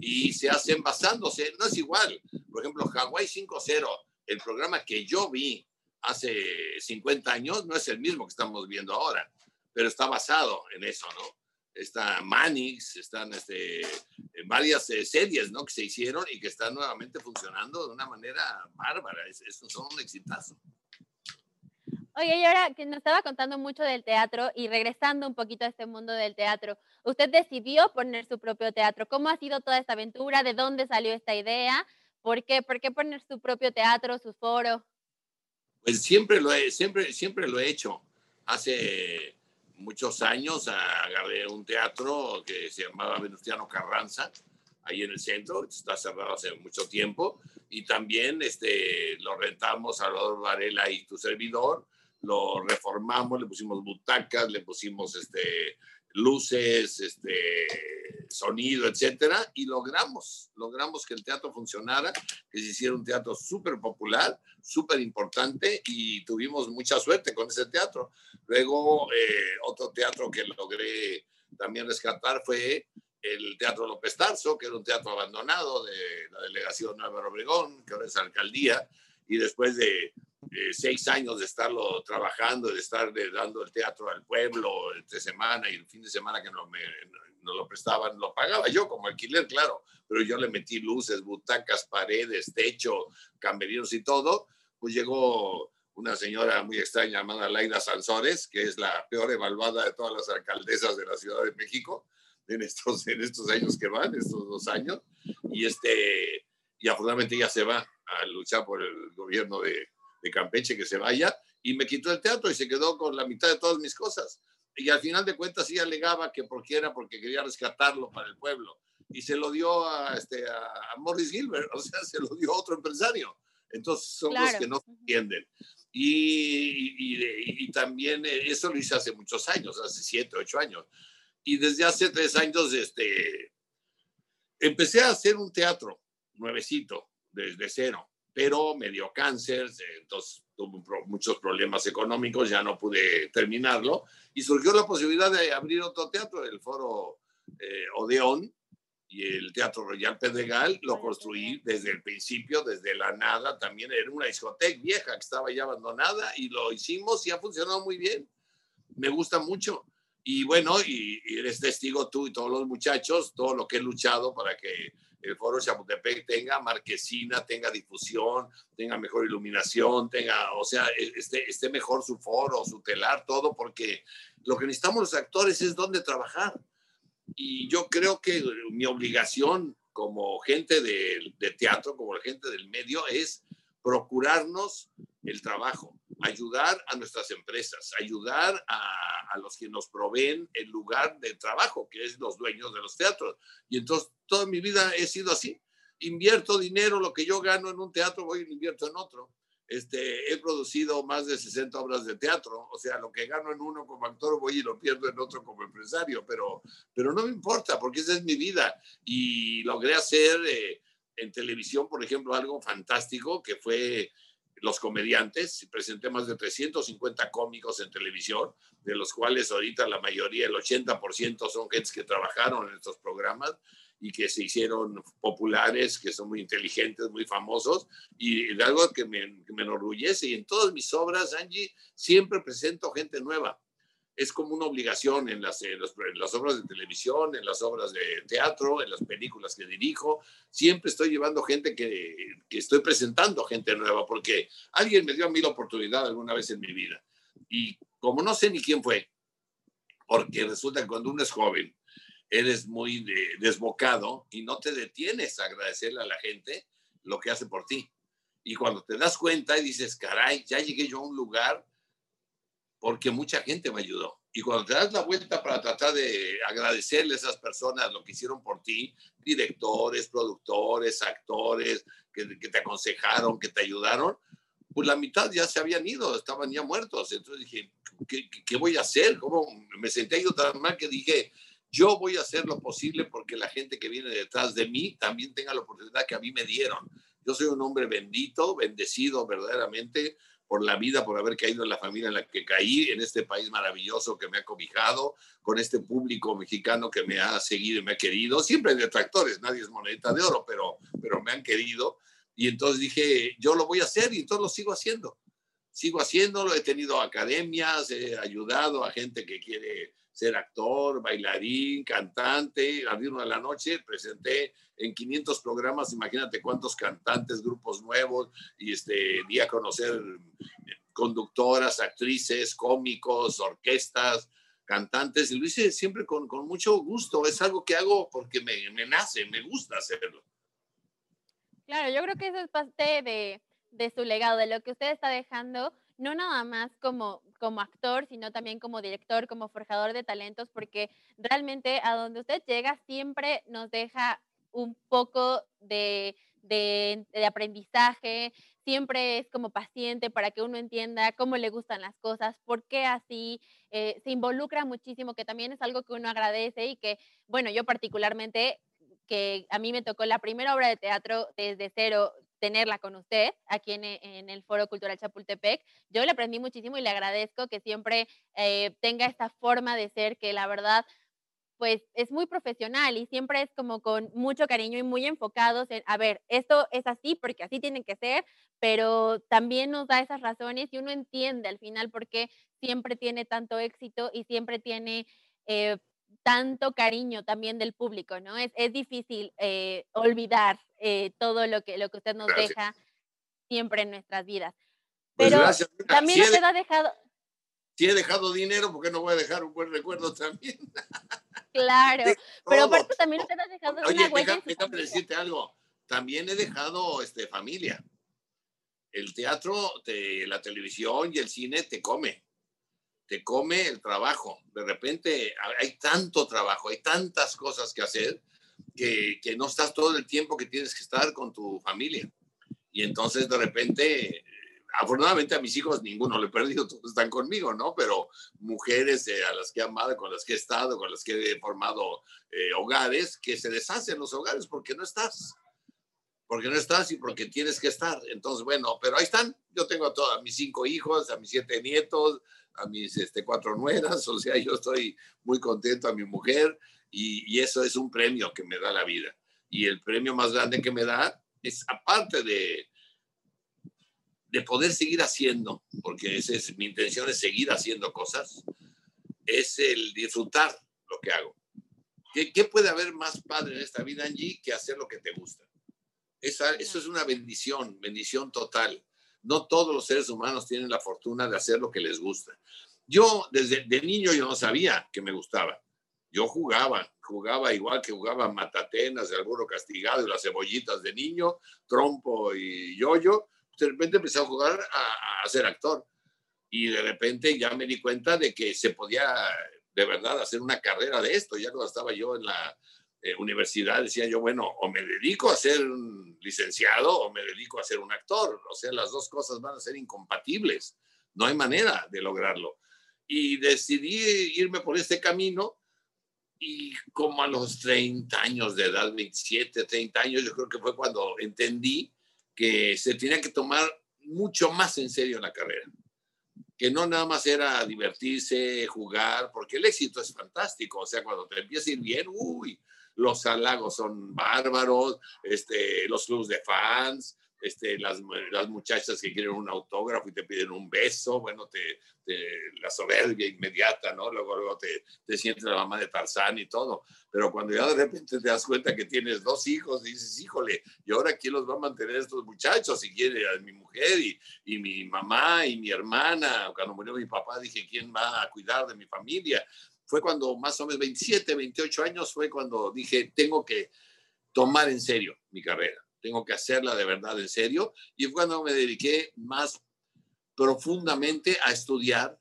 y se hacen basándose, no es igual. Por ejemplo, Hawaii 5.0, el programa que yo vi hace 50 años, no es el mismo que estamos viendo ahora, pero está basado en eso, ¿no? Está Manix, están este, varias eh, series, ¿no? Que se hicieron y que están nuevamente funcionando de una manera bárbara. Es, es, son un exitazo. Oye, y ahora que nos estaba contando mucho del teatro y regresando un poquito a este mundo del teatro, usted decidió poner su propio teatro. ¿Cómo ha sido toda esta aventura? ¿De dónde salió esta idea? ¿Por qué? ¿Por qué poner su propio teatro, su foro? Pues siempre lo he, siempre, siempre lo he hecho. Hace muchos años agarré un teatro que se llamaba Venustiano Carranza, ahí en el centro, está cerrado hace mucho tiempo, y también este, lo rentamos a Salvador Varela y tu servidor, lo reformamos, le pusimos butacas, le pusimos este, luces, este, sonido, etcétera, y logramos, logramos que el teatro funcionara, que se hiciera un teatro súper popular, súper importante, y tuvimos mucha suerte con ese teatro. Luego, eh, otro teatro que logré también rescatar fue el Teatro López Tarso, que era un teatro abandonado de la delegación Álvaro Obregón, que ahora es alcaldía, y después de eh, seis años de estarlo trabajando, de estar dando el teatro al pueblo entre semana y el fin de semana que no me, no lo prestaban, lo pagaba yo como alquiler, claro, pero yo le metí luces, butacas, paredes, techo, camerinos y todo, pues llegó una señora muy extraña llamada Laida Sansores, que es la peor evaluada de todas las alcaldesas de la Ciudad de México en estos, en estos años que van, estos dos años, y, este, y afortunadamente ya se va a luchar por el gobierno de, de Campeche que se vaya y me quitó el teatro y se quedó con la mitad de todas mis cosas. Y al final de cuentas sí alegaba que porque era porque quería rescatarlo para el pueblo. Y se lo dio a, este, a, Morris Gilbert, [laughs] o sea, se lo dio a otro empresario. Entonces son los que no entienden. Y, y, y, también eh, eso lo hice hace muchos años, hace siete, ocho años. Y desde hace tres años este, empecé a hacer un teatro nuevecito, desde cero pero me dio cáncer, entonces tuve muchos problemas económicos, ya no pude terminarlo, y surgió la posibilidad de abrir otro teatro, el Foro eh, Odeón y el Teatro Royal Pedregal, lo construí desde el principio, desde la nada, también era una discoteca vieja que estaba ya abandonada, y lo hicimos y ha funcionado muy bien, me gusta mucho. Y bueno, y, y eres testigo tú y todos los muchachos, todo lo que he luchado para que el foro Chapultepec tenga marquesina, tenga difusión, tenga mejor iluminación, tenga, o sea, e, esté, esté mejor su foro, su telar, todo, porque lo que necesitamos los actores es dónde trabajar. Y yo creo que mi obligación como gente de, de teatro, como la gente del medio, es procurarnos el trabajo, ayudar a nuestras empresas, ayudar a, a, los que nos proveen el lugar de trabajo, que es los dueños de los teatros. Y entonces toda mi vida he sido así. Invierto dinero, lo que yo gano en un teatro, voy y invierto en otro. Este, he producido más de 60 obras de teatro, o sea, lo que gano en uno como actor voy y lo pierdo en otro como empresario, pero, pero no me importa porque esa es mi vida. Y logré hacer eh, en televisión, por ejemplo, algo fantástico que fue los comediantes. Presenté más de 350 cómicos en televisión, de los cuales ahorita la mayoría, el 80% son gentes que trabajaron en estos programas y que se hicieron populares, que son muy inteligentes, muy famosos, y algo que me, que me enorgullece. Y en todas mis obras, Angie, siempre presento gente nueva es como una obligación en las, obras de televisión, en las obras de teatro, en las películas que dirijo. Siempre estoy llevando gente que, que, estoy presentando gente nueva, porque alguien me dio a mí la oportunidad alguna vez en mi vida. Y como no sé ni quién fue, porque resulta que cuando uno es joven, eres muy desbocado y no te detienes a agradecerle a la gente lo que hace por ti. Y cuando te das cuenta y dices, caray, ya llegué yo a un lugar porque mucha gente me ayudó. Y cuando te das la vuelta para tratar de agradecerle a esas personas lo que hicieron por ti, directores, productores, actores, que, te aconsejaron, que te ayudaron, pues la mitad ya se habían ido, estaban ya muertos. Entonces dije, ¿qué, qué voy a hacer? ¿Cómo? Me senté yo tan mal que dije, yo voy a hacer lo posible porque la gente que viene detrás de mí también tenga la oportunidad que a mí me dieron. Yo soy un hombre bendito, bendecido verdaderamente por la vida, por haber caído en la familia en la que caí, en este país maravilloso que me ha cobijado, con este público mexicano que me ha seguido y me ha querido. Siempre hay detractores, nadie es monedita de oro, pero, pero me han querido. Y entonces dije, yo lo voy a hacer y entonces lo sigo haciendo. Sigo haciéndolo, he tenido academias, he ayudado a gente que quiere ser actor, bailarín, cantante. A las de la noche presenté en 500 programas, imagínate cuántos cantantes, grupos nuevos, y este, di a conocer conductoras, actrices, cómicos, orquestas, cantantes, y lo hice siempre con, con mucho gusto. Es algo que hago porque me, me, nace, me gusta hacerlo. Claro, yo creo que eso es parte de, de su legado, de lo que usted está dejando no nada más como, como actor, sino también como director, como forjador de talentos, porque realmente a donde usted llega siempre nos deja un poco de, de, aprendizaje, siempre es como paciente para que uno entienda cómo le gustan las cosas, por qué así, eh, se involucra muchísimo, que también es algo que uno agradece y que, bueno, yo particularmente, que a mí me tocó la primera obra de teatro desde cero, tenerla con usted aquí en, el Foro Cultural Chapultepec. Yo le aprendí muchísimo y le agradezco que siempre eh, tenga esta forma de ser que la verdad pues es muy profesional y siempre es como con mucho cariño y muy enfocados en, a ver, esto es así porque así tiene que ser, pero también nos da esas razones y uno entiende al final por qué siempre tiene tanto éxito y siempre tiene eh, tanto cariño también del público, ¿no? Es, es difícil eh, olvidar eh, todo lo que, lo que usted nos deja siempre en nuestras vidas. Pues Pero también usted ha dejado... Si he dejado dinero, ¿por qué no voy a dejar un buen recuerdo también? [laughs] Claro, pero aparte también usted ha dejado Oye, una huella déjame, decirte algo. También he dejado este, familia. El teatro, la televisión y el cine te come te come el trabajo. De repente hay tanto trabajo, hay tantas cosas que hacer que, no estás todo el tiempo que tienes que estar con tu familia. Y entonces de repente, afortunadamente a mis hijos ninguno le he perdido, todos están conmigo, ¿no? Pero mujeres eh, a las que he amado, con las que he estado, con las que he formado eh, hogares, que se deshacen los hogares porque no estás porque no estás y porque tienes que estar. Entonces, bueno, pero ahí están. Yo tengo a, todos, a mis cinco hijos, a mis siete nietos, a mis este, cuatro nueras, [laughs] o sea, yo estoy muy contento a mi mujer y, y, eso es un premio que me da la vida. Y el premio más grande que me da es, aparte de, de poder seguir haciendo, porque esa es mi intención, es seguir haciendo cosas, es el disfrutar lo que hago. ¿Qué, ¿Qué, puede haber más padre en esta vida, Angie, que hacer lo que te gusta? Esa, eso es una bendición, bendición total. No todos los seres humanos tienen la fortuna de hacer lo que les gusta. Yo desde de niño yo no sabía que me gustaba. Yo jugaba, jugaba igual que jugaba Matatenas, burro castigado y las cebollitas de niño, trompo y yoyo. De repente empecé a jugar a, a ser actor y de repente ya me di cuenta de que se podía de verdad hacer una carrera de esto. Ya cuando estaba yo en la, eh, universidad decía yo, bueno, o me dedico a ser un licenciado o me dedico a ser un actor. O sea, las dos cosas van a ser incompatibles. No hay manera de lograrlo. Y decidí irme por este camino y como a los 30 años de edad, 27, 30 años, yo creo que fue cuando entendí que se tenía que tomar mucho más en serio la carrera. Que no nada más era divertirse, jugar, porque el éxito es fantástico. O sea, cuando te empieza a ir bien, uy, los halagos son bárbaros, este, los clubs de fans, este, las, las, muchachas que quieren un autógrafo y te piden un beso, bueno, te, la soberbia inmediata, ¿no? Luego, luego te, te, sientes la mamá de Tarzán y todo. Pero cuando ya de repente te das cuenta que tienes dos hijos, dices, híjole, ¿y ahora quién los va a mantener estos muchachos? Si quiere a mi mujer y, y mi mamá y mi hermana. Cuando murió mi papá dije, ¿quién va a cuidar de mi familia? fue cuando más o menos 27, 28 años, fue cuando dije, tengo que tomar en serio mi carrera, tengo que hacerla de verdad en serio. Y fue cuando me dediqué más profundamente a estudiar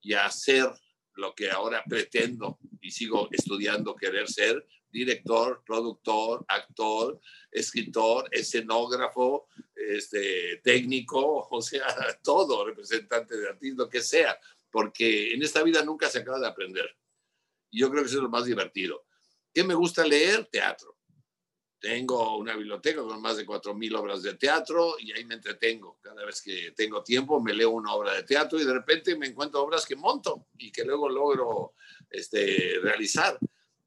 y a hacer lo que ahora pretendo y sigo estudiando querer ser, director, productor, actor, escritor, escenógrafo, este, técnico, [laughs] o sea, todo, representante de artista, lo que sea, porque en esta vida nunca se acaba de aprender. Y yo creo que eso es lo más divertido. ¿Qué me gusta leer? Teatro. Tengo una biblioteca con más de 4.000 obras de teatro y ahí me entretengo. Cada vez que tengo tiempo me leo una obra de teatro y de repente me encuentro obras que monto y que luego logro este, realizar.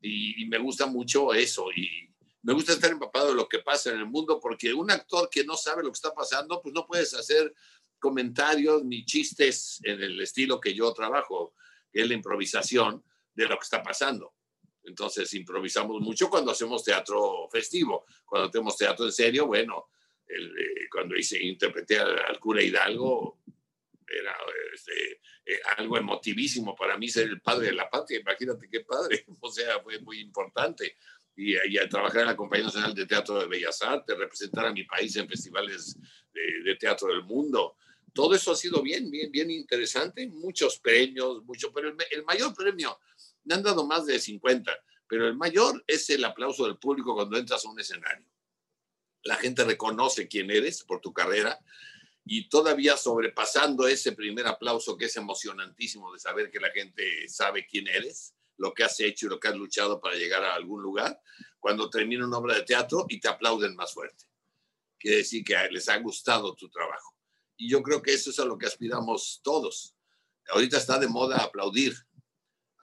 Y, y me gusta mucho eso y me gusta estar empapado de lo que pasa en el mundo porque un actor que no sabe lo que está pasando, pues no puedes hacer comentarios ni chistes en el estilo que yo trabajo, que es la improvisación de lo que está pasando. Entonces improvisamos mucho cuando hacemos teatro festivo. Cuando tenemos teatro en serio, bueno, el, eh, cuando hice, interpreté al, cura Hidalgo, era este, eh, algo emotivísimo para mí ser el padre de la patria. Imagínate qué padre. [laughs] O sea, fue muy importante. Y, y a trabajar en la Compañía Nacional de Teatro de Bellas Artes, representar a mi país en festivales de, de teatro del mundo. Todo eso ha sido bien, bien, bien interesante. Muchos premios, mucho, pero el, el mayor premio me han dado más de 50, pero el mayor es el aplauso del público cuando entras a un escenario. La gente reconoce quién eres por tu carrera y todavía sobrepasando ese primer aplauso que es emocionantísimo de saber que la gente sabe quién eres, lo que has hecho y lo que has luchado para llegar a algún lugar, cuando termina una obra de teatro y te aplauden más fuerte. Quiere decir que les ha gustado tu trabajo. Y yo creo que eso es a lo que aspiramos todos. Ahorita está de moda aplaudir,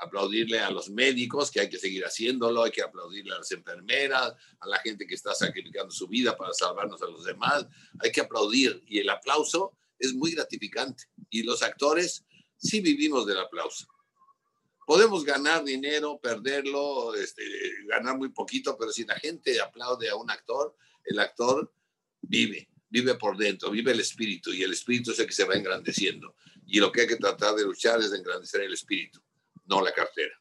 aplaudirle a los médicos, que hay que seguir haciéndolo, hay que aplaudirle a las enfermeras, a la gente que está sacrificando su vida para salvarnos a los demás, hay que aplaudir y el aplauso es muy gratificante. Y los actores sí vivimos del aplauso. Podemos ganar dinero, perderlo, este, ganar muy poquito, pero si la gente aplaude a un actor, el actor vive, vive por dentro, vive el espíritu y el espíritu es el que se va engrandeciendo. Y lo que hay que tratar de luchar es de engrandecer el espíritu no la cartera.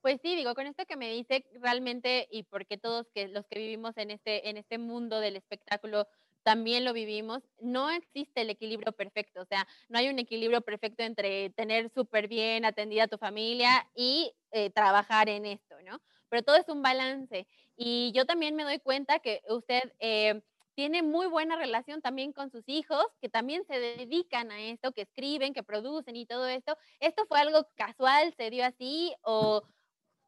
Pues sí, digo, con esto que me dice realmente y porque todos que los que vivimos en este en este mundo del espectáculo también lo vivimos, no existe el equilibrio perfecto, o sea, no hay un equilibrio perfecto entre tener súper bien atendida a tu familia y eh, trabajar en esto, ¿no? Pero todo es un balance. Y yo también me doy cuenta que usted eh, tiene muy buena relación también con sus hijos, que también se dedican a esto, que escriben, que producen y todo esto. ¿Esto fue algo casual, se dio así o,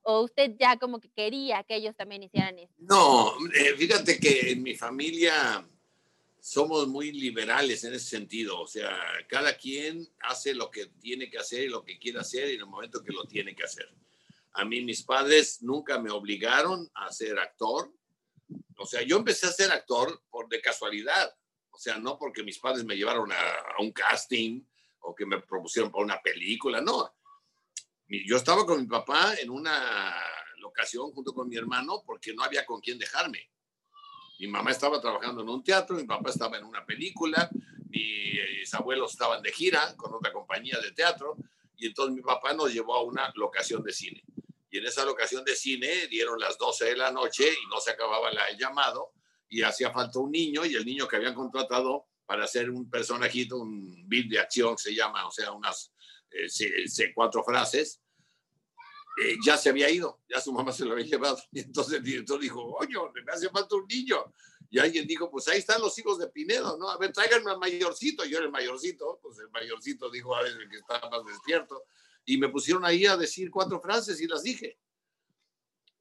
o usted ya como que quería que ellos también hicieran esto? No, eh, fíjate que en mi familia somos muy liberales en ese sentido, o sea, cada quien hace lo que tiene que hacer y lo que quiere hacer en el momento que lo tiene que hacer. A mí mis padres nunca me obligaron a ser actor, o sea, yo empecé a ser actor por de casualidad. O sea, no porque mis padres me llevaron a, a un casting o que me propusieron para una película, no. Yo estaba con mi papá en una locación junto con mi hermano porque no había con quién dejarme. Mi mamá estaba trabajando en un teatro, mi papá estaba en una película, mis abuelos estaban de gira con otra compañía de teatro y entonces mi papá nos llevó a una locación de cine y en esa locación de cine dieron las 12 de la noche y no se acababa la, el llamado y hacía falta un niño y el niño que habían contratado para hacer un personajito, un beat de acción se llama, o sea, unas eh, cuatro frases, eh, ya se había ido, ya su mamá se lo había [laughs] llevado. Y entonces el director dijo, oye, me hace falta un niño. Y alguien dijo, pues ahí están los hijos de Pinedo, ¿no? A ver, tráiganme al mayorcito. Yo era el mayorcito, pues el mayorcito dijo, a ver, el que está más despierto y me pusieron ahí a decir cuatro frases y las dije.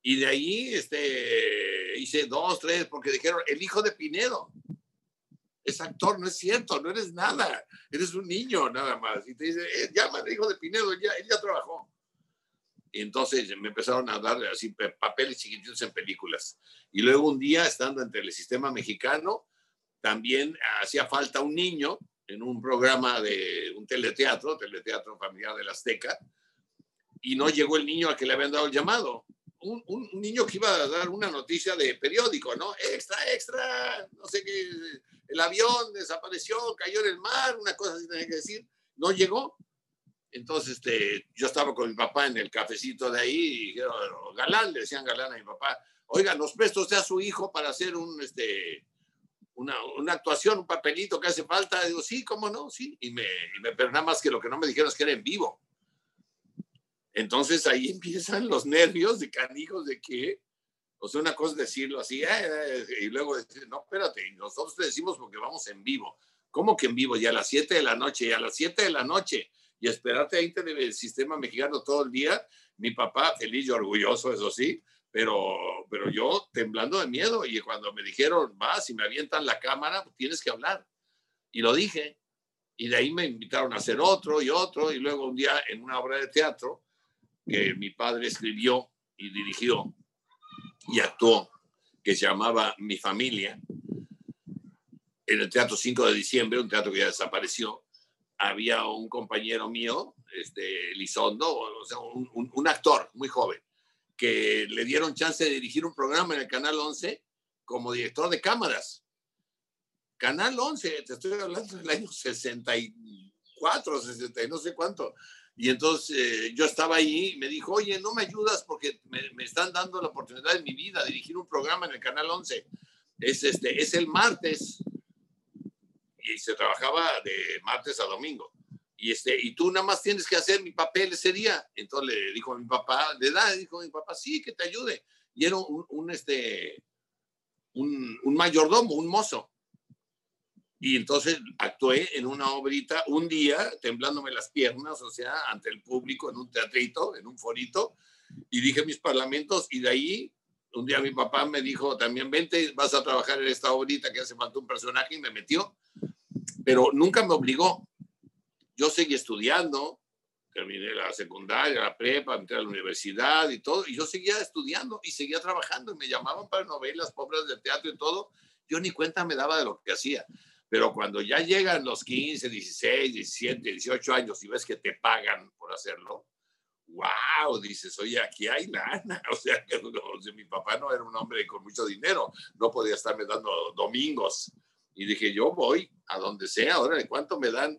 Y de ahí este, hice dos, tres, porque dijeron, el hijo de Pinedo. Es actor, no es cierto, no eres nada. Eres un niño nada más. Y te dice, eh, llama el hijo de Pinedo, ya, él ya trabajó. Y entonces me empezaron a dar así papeles chiquititos en películas. Y luego un día, estando entre el sistema mexicano, también hacía falta un niño en un programa de un teleteatro, teleteatro familiar de la Azteca, y no llegó el niño al que le habían dado el llamado. Un, un, niño que iba a dar una noticia de periódico, ¿no? Extra, extra, no sé qué, el avión desapareció, cayó en el mar, una cosa así tenía que decir, no llegó. Entonces, este, yo estaba con mi papá en el cafecito de ahí, y dijeron, Galán, le decían Galán a mi papá, oiga, nos presta usted a su hijo para hacer un, este, una, una, actuación, un papelito que hace falta. Digo, sí, cómo no, sí. Y me, y pero nada más que lo que no me dijeron es que era en vivo. Entonces ahí empiezan los nervios de canijos de que, o sea, una cosa es decirlo así, eh, eh, y luego decir, no, espérate, nosotros te decimos porque vamos en vivo. ¿Cómo que en vivo? Ya a las 7 de la noche, y a las 7 de la noche, y esperarte ahí en el sistema mexicano todo el día. Mi papá, feliz y orgulloso, eso sí, pero, pero yo temblando de miedo. Y cuando me dijeron, va, si me avientan la cámara, tienes que hablar. Y lo dije. Y de ahí me invitaron a hacer otro y otro. Y luego un día en una obra de teatro que mi padre escribió y dirigió y actuó, que se llamaba Mi Familia, en el Teatro 5 de Diciembre, un teatro que ya desapareció, había un compañero mío, este, Lizondo, o sea, un, un, actor muy joven, que le dieron chance de dirigir un programa en el Canal 11 como director de cámaras. Canal 11, te estoy hablando del año 64, 60, no sé cuánto. Y entonces eh, yo estaba ahí y me dijo, oye, no me ayudas porque me, me, están dando la oportunidad de mi vida dirigir un programa en el Canal 11. Es, este, es el martes y se trabajaba de martes a domingo. Y, este, y tú nada más tienes que hacer mi papel ese día. Entonces le dijo a mi papá, le da, dijo mi papá, sí, que te ayude. Y era un, un este, un, un, mayordomo, un mozo. Y entonces actué en una obrita un día, temblándome las piernas, o sea, ante el público, en un teatrito, en un forito, y dije mis parlamentos, y de ahí, un día mi papá me dijo también, vente, vas a trabajar en esta obrita que hace falta un personaje, y me metió, pero nunca me obligó yo seguí estudiando, terminé la secundaria, la prepa, entré a la universidad y todo, y yo seguía estudiando y seguía trabajando, y me llamaban para novelas, pobres de teatro y todo, yo ni cuenta me daba de lo que hacía. Pero cuando ya llegan los 15, 16, 17, 18 años y ves que te pagan por hacerlo, wow, dices, oye, aquí hay lana. [laughs] O sea, que mi papá no era un hombre con mucho dinero, no podía estarme dando domingos. Y dije, yo voy a donde sea, ahora, ¿cuánto me dan?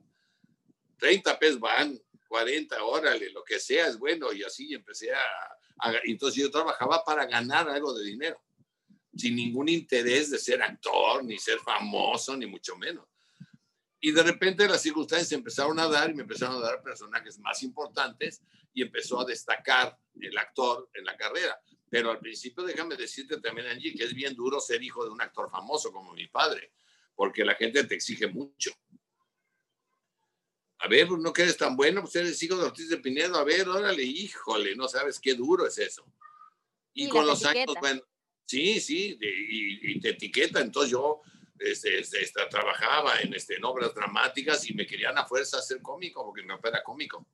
30 pesos van, 40, órale, lo que sea es bueno. Y así empecé a, Entonces yo trabajaba para ganar algo de dinero, sin ningún interés de ser actor, ni ser famoso, ni mucho menos. Y de repente las circunstancias empezaron a dar y me empezaron a dar personajes más importantes y empezó a destacar el actor en la carrera. Pero al principio déjame decirte también, Angie, que es bien duro ser hijo de un actor famoso como mi padre, porque la gente te exige mucho a ver, no que eres tan bueno, pues eres hijo de Ortiz de Pinedo, a ver, órale, híjole, no sabes qué duro es eso. Y, con los años, bueno, sí, sí, y, te etiqueta, entonces yo este, este, este, trabajaba en, este, en obras dramáticas y me querían a fuerza hacer cómico, porque mi papá era cómico.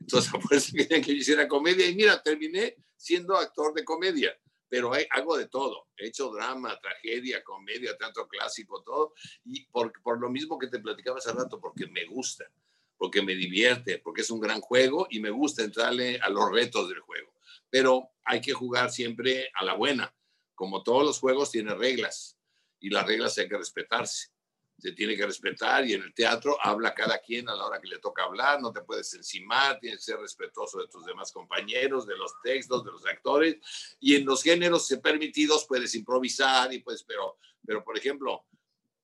Entonces [laughs] a fuerza querían que yo hiciera comedia. Y mira, terminé siendo actor de comedia pero hay, hago de todo. He hecho drama, tragedia, comedia, teatro clásico, todo. Y por, por lo mismo que te platicaba hace rato, porque me gusta, porque me divierte, porque es un gran juego y me gusta entrarle a los retos del juego. Pero hay que jugar siempre a la buena. Como todos los juegos, tiene reglas y las reglas hay que respetarse se tiene que respetar y en el teatro habla cada quien a la hora que le toca hablar, no te puedes encimar, tienes que ser respetuoso de tus demás compañeros, de los textos, de los actores y en los géneros permitidos puedes improvisar y pues, pero, pero por ejemplo,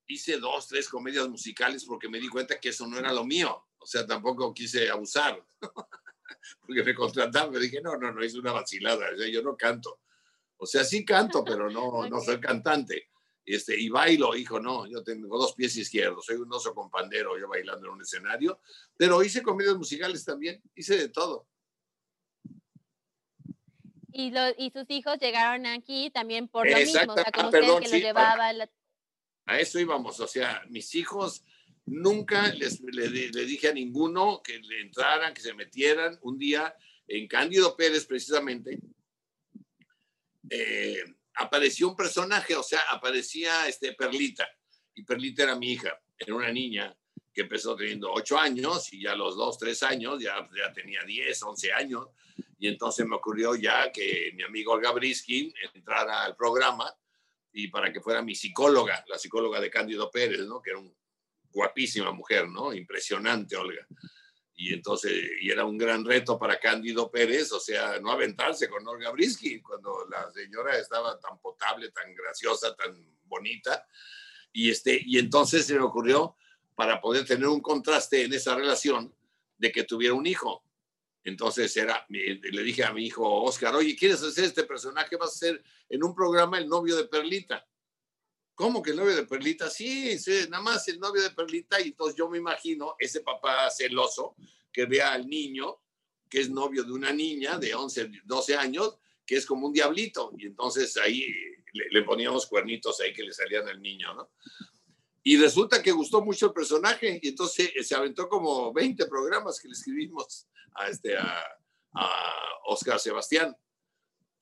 hice dos, tres comedias musicales porque me di cuenta que eso no era lo mío, o sea, tampoco quise abusar, [laughs] porque me contrataron, me dije, no, no, no, es una vacilada, o sea, yo no canto, o sea, sí canto, pero no, no soy cantante este, y bailo, hijo, no, yo tengo dos pies izquierdos, soy un oso con pandero, yo bailando en un escenario, pero hice comedias musicales también, hice de todo. Y, y sus hijos llegaron aquí también por lo mismo, o sea, como usted que lo llevaba. A eso íbamos, o sea, mis hijos nunca les le, dije a ninguno que le entraran, que se metieran. Un día en Cándido Pérez, precisamente, eh, apareció un personaje, o sea, aparecía este Perlita, y Perlita era mi hija, era una niña que empezó teniendo ocho años y ya los dos, tres años ya, ya tenía 10, 11 años, y entonces me ocurrió ya que mi amigo Olga Briskin entrara al programa y para que fuera mi psicóloga, la psicóloga de Cándido Pérez, ¿no? Que era una guapísima mujer, ¿no? Impresionante, Olga y entonces, y era un gran reto para Cándido Pérez, o sea, no aventarse con Olga Brisky cuando la señora estaba tan potable, tan graciosa, tan bonita. Y, este, y entonces se me ocurrió, para poder tener un contraste en esa relación, de que tuviera un hijo. Entonces era, le dije a mi hijo Oscar, oye, ¿quieres hacer este personaje? Vas a ser en un programa el novio de Perlita. ¿Cómo que el novio de Perlita? Sí, sí, nada más el novio de Perlita. Y entonces yo me imagino ese papá celoso que vea al niño, que es novio de una niña de 11, 12 años, que es como un diablito. Y entonces ahí le, poníamos cuernitos ahí que le salían al niño, ¿no? Y resulta que gustó mucho el personaje y entonces se aventó como 20 programas que le escribimos a, este, a, Oscar Sebastián,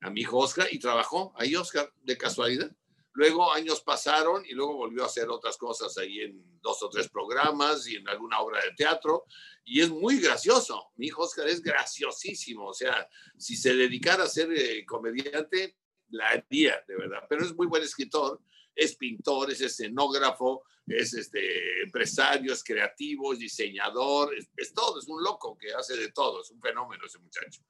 a mi hijo Oscar, y trabajó ahí Oscar de casualidad. Luego años pasaron y luego volvió a hacer otras cosas ahí en dos o tres programas y en alguna obra de teatro. Y es muy gracioso. Mi hijo Oscar es graciosísimo. O sea, si se dedicara a ser eh, comediante, la haría, de verdad. Pero es muy buen escritor es pintor, es escenógrafo, es este, empresario, es creativo, es diseñador, es, todo, es un loco que hace de todo, es un fenómeno ese muchacho.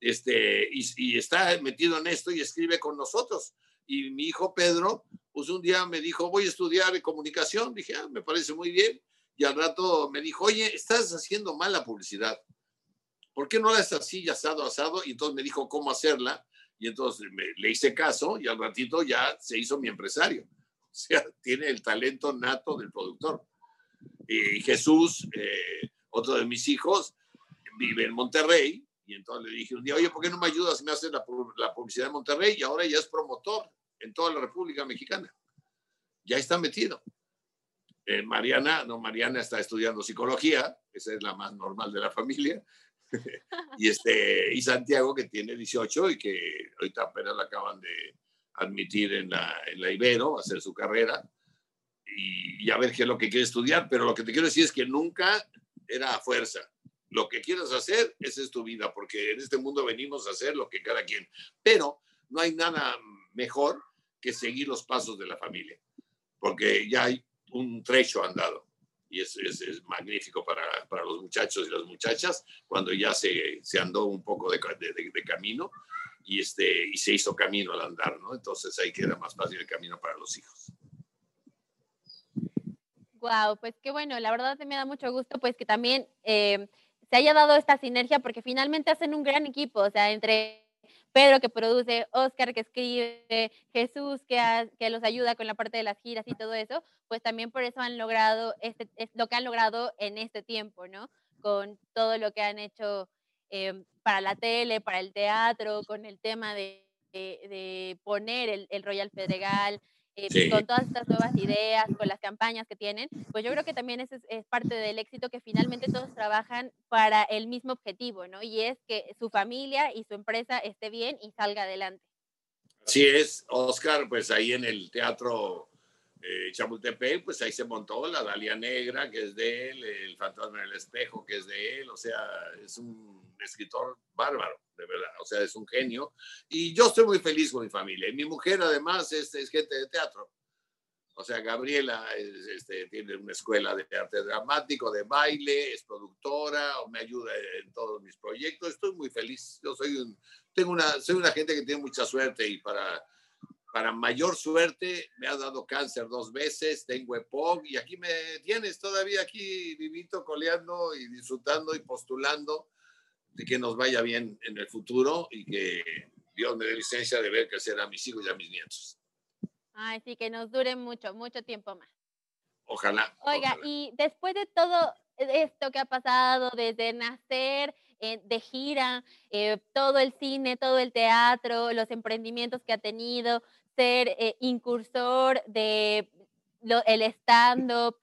Este, y, está metido en esto y escribe con nosotros. Y mi hijo Pedro, pues un día me dijo, voy a estudiar comunicación. Dije, ah, me parece muy bien. Y al rato me dijo, oye, estás haciendo mala publicidad. ¿Por qué no la haces así, asado, asado? Y entonces me dijo cómo hacerla. Y entonces le hice caso y al ratito ya se hizo mi empresario. [laughs] O sea, tiene el talento nato del productor. Y Jesús, eh, otro de mis hijos, vive en Monterrey. Y entonces le dije un día, oye, ¿por qué no me ayudas? Me haces la, la publicidad en Monterrey y ahora ya es promotor en toda la República Mexicana. Ya está metido. Eh, Mariana, no, Mariana está estudiando psicología, esa es la más normal de la familia, [laughs] y, este, y Santiago, que tiene 18 y que ahorita apenas la acaban de admitir en la, en la Ibero, hacer su carrera y, a ver qué es lo que quiere estudiar. Pero lo que te quiero decir es que nunca era a fuerza. Lo que quieras hacer, esa es tu vida, porque en este mundo venimos a hacer lo que cada quien. Pero no hay nada mejor que seguir los pasos de la familia, porque ya hay un trecho andado y es, es, magnífico para, para, los muchachos y las muchachas cuando ya se, se andó un poco de, de, de, camino y, este, y se hizo camino al andar, ¿no? Entonces ahí queda más fácil el camino para los hijos. Wow, pues qué bueno, la verdad me da mucho gusto pues que también eh, se haya dado esta sinergia porque finalmente hacen un gran equipo, o sea, entre Pedro que produce, Oscar que escribe, Jesús que, los ayuda con la parte de las giras y todo eso, pues también por eso han logrado este, es lo que han logrado en este tiempo, ¿no? Con todo lo que han hecho em, para la tele, para el teatro, con el tema de, de, poner el, el Royal Pedregal, eh, con todas estas nuevas ideas, con las campañas que tienen, pues yo creo que también es, es, parte del éxito que finalmente todos trabajan para el mismo objetivo, ¿no? Y es que su familia y su empresa esté bien y salga adelante. Así es, Oscar, pues ahí en el teatro eh, Chapultepec, pues ahí se montó la Dalia Negra, que es de él, el Fantasma en el Espejo, que es de él, o sea, es un escritor bárbaro, de verdad, o sea, es un genio. Y yo estoy muy feliz con mi familia. Y mi mujer además es, es gente de teatro. O sea, Gabriela este, tiene una escuela de arte dramático, de baile, es productora, me ayuda en todos mis proyectos. Estoy muy feliz. Yo soy, un, tengo una, soy una gente que tiene mucha suerte y para, para mayor suerte me ha dado cáncer dos veces, tengo EPOC y aquí me tienes todavía aquí vivito, coleando y disfrutando y postulando de que nos vaya bien en el futuro y que Dios me dé licencia de ver crecer a mis hijos y a mis nietos. Ay, sí, que nos dure mucho, mucho tiempo más. Ojalá. Oiga, y después de todo esto que ha pasado, desde nacer, eh, de gira, eh, todo el cine, todo el teatro, los emprendimientos que ha tenido, ser eh, incursor de el stand-up,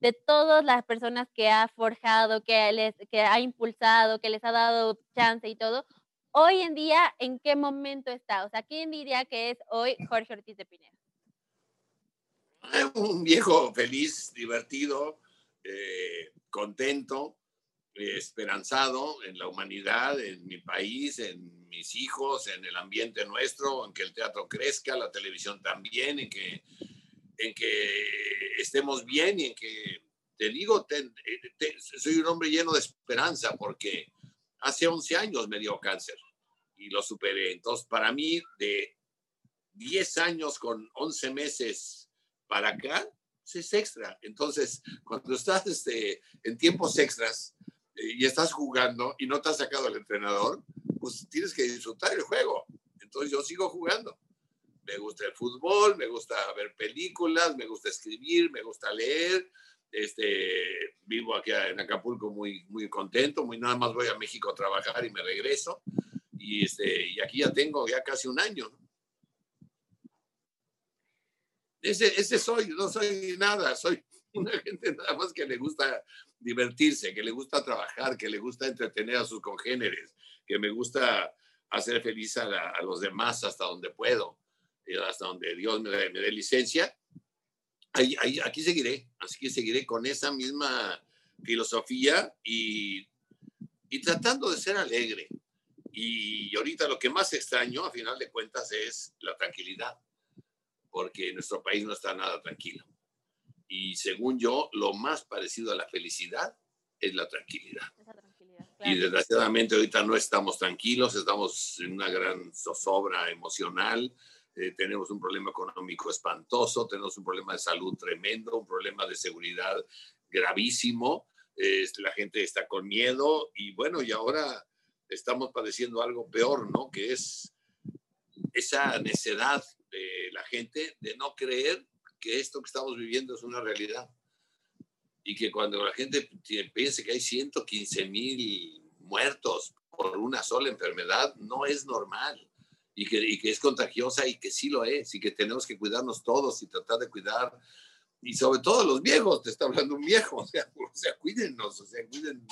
de todas las personas que ha forjado, que, les, que ha impulsado, que les ha dado chance y todo, hoy en día, ¿en qué momento está? O sea, ¿quién diría que es hoy Jorge Ortiz de Pineda? [laughs] Un viejo feliz, divertido, eh, contento, esperanzado en la humanidad, en mi país, en mis hijos, en el ambiente nuestro, en que el teatro crezca, la televisión también, en que en que estemos bien y en que, te digo, soy un hombre lleno de esperanza porque hace 11 años me dio cáncer y lo superé. Entonces, para mí, de 10 años con 11 meses para acá, es extra. Entonces, cuando estás este, en tiempos extras, y estás jugando y no te has sacado el entrenador, pues tienes que disfrutar el juego. Entonces yo sigo jugando. Me gusta el fútbol, me gusta ver películas, me gusta escribir, me gusta leer. Este, vivo aquí en Acapulco muy, muy contento, muy nada más voy a México a trabajar y me regreso. Y, este, y aquí ya tengo ya casi un año. Ese, ese soy, no soy nada, soy [laughs] una gente nada más que le gusta divertirse, que le gusta trabajar, que le gusta entretener a sus congéneres, que me gusta hacer feliz a, los demás hasta donde puedo, eh, hasta donde Dios me, dé licencia. Aquí seguiré, así que seguiré con esa misma filosofía y, y tratando de ser alegre. Y ahorita lo que más extraño, a final de cuentas, es la tranquilidad, porque nuestro país no está nada tranquilo. Y según yo, lo más parecido a la felicidad es la tranquilidad. Y desgraciadamente ahorita no estamos tranquilos, estamos en una gran zozobra emocional, eh, tenemos un problema económico espantoso, tenemos un problema de salud tremendo, un problema de seguridad gravísimo, la gente está con miedo y bueno, y ahora estamos padeciendo algo peor, ¿no? Que es esa necedad de la gente de no creer que esto que estamos viviendo es una realidad. Y que cuando la gente piense que hay 115 mil muertos por una sola enfermedad, no es normal. Y que, y que es contagiosa y que sí lo es. Y que tenemos que cuidarnos todos y tratar de cuidar y sobre todo los viejos, te está hablando un viejo, [laughs] o sea, o sea cuídennos, o sea, cuiden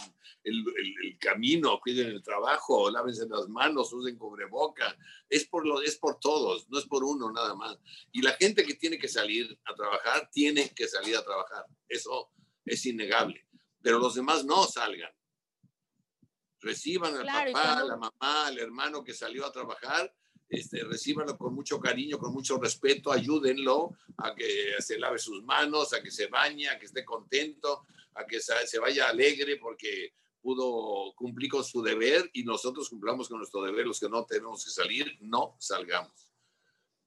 el, el, camino, cuiden el trabajo, lávense las manos, usen cubreboca, es por, lo, es por todos, no es por uno nada más. Y la gente que tiene que salir a trabajar, tiene que salir a trabajar, eso es innegable, pero los demás no salgan. Reciban al papá, a la mamá, al hermano que salió a trabajar este, recíbanlo con mucho cariño, con mucho respeto, ayúdenlo a que se lave sus manos, a que se bañe, a que esté contento, a que se vaya alegre porque pudo cumplir con su deber y nosotros cumplamos con nuestro deber, los que no tenemos que salir, no salgamos.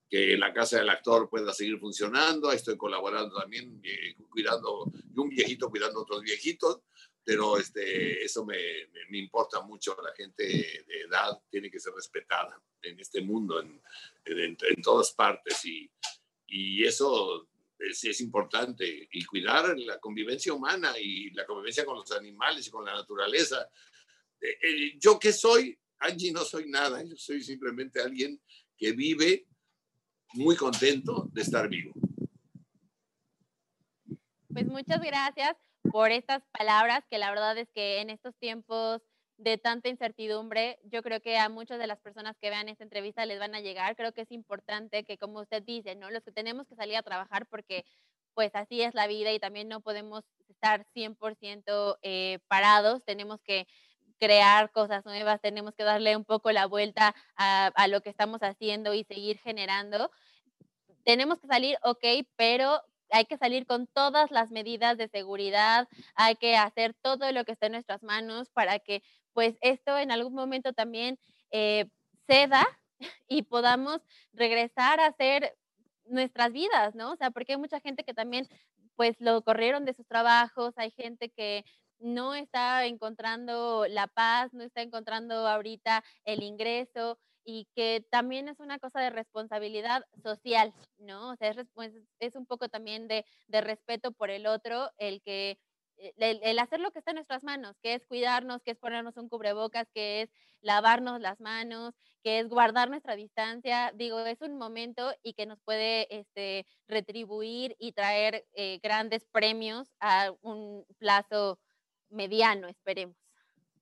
Que la casa del actor pueda seguir funcionando, ahí estoy colaborando también, eh, cuidando, y un viejito cuidando a otros viejitos, pero este, eso me, me, importa mucho. La gente de edad tiene que ser respetada en este mundo, en, en, en todas partes, y, y eso es, es, importante. Y cuidar la convivencia humana y la convivencia con los animales y con la naturaleza. Eh, eh, ¿Yo qué soy? Angie no soy nada, yo soy simplemente alguien que vive muy contento de estar vivo. Pues muchas gracias por estas palabras que la verdad es que en estos tiempos de tanta incertidumbre, yo creo que a muchas de las personas que vean esta entrevista les van a llegar. Creo que es importante que, como usted dice, ¿no? Los que tenemos que salir a trabajar porque pues así es la vida y también no podemos estar 100% eh, parados, tenemos que crear cosas nuevas, tenemos que darle un poco la vuelta a, a lo que estamos haciendo y seguir generando. Tenemos que salir, ok, pero hay que salir con todas las medidas de seguridad, hay que hacer todo lo que esté en nuestras manos para que pues esto en algún momento también eh, ceda [laughs] y podamos regresar a hacer nuestras vidas, ¿no? O sea, porque hay mucha gente que también pues lo corrieron de sus trabajos, hay gente que no está encontrando la paz, no está encontrando ahorita el ingreso y que también es una cosa de responsabilidad social, ¿no? O sea, es, pues, es un poco también de, respeto por el otro, el que eh, el, hacer lo que está en nuestras manos, que es cuidarnos, que es ponernos un cubrebocas, que es lavarnos las manos, que es guardar nuestra distancia, digo, es un momento y que nos puede este, retribuir y traer eh, grandes premios a un plazo mediano, esperemos.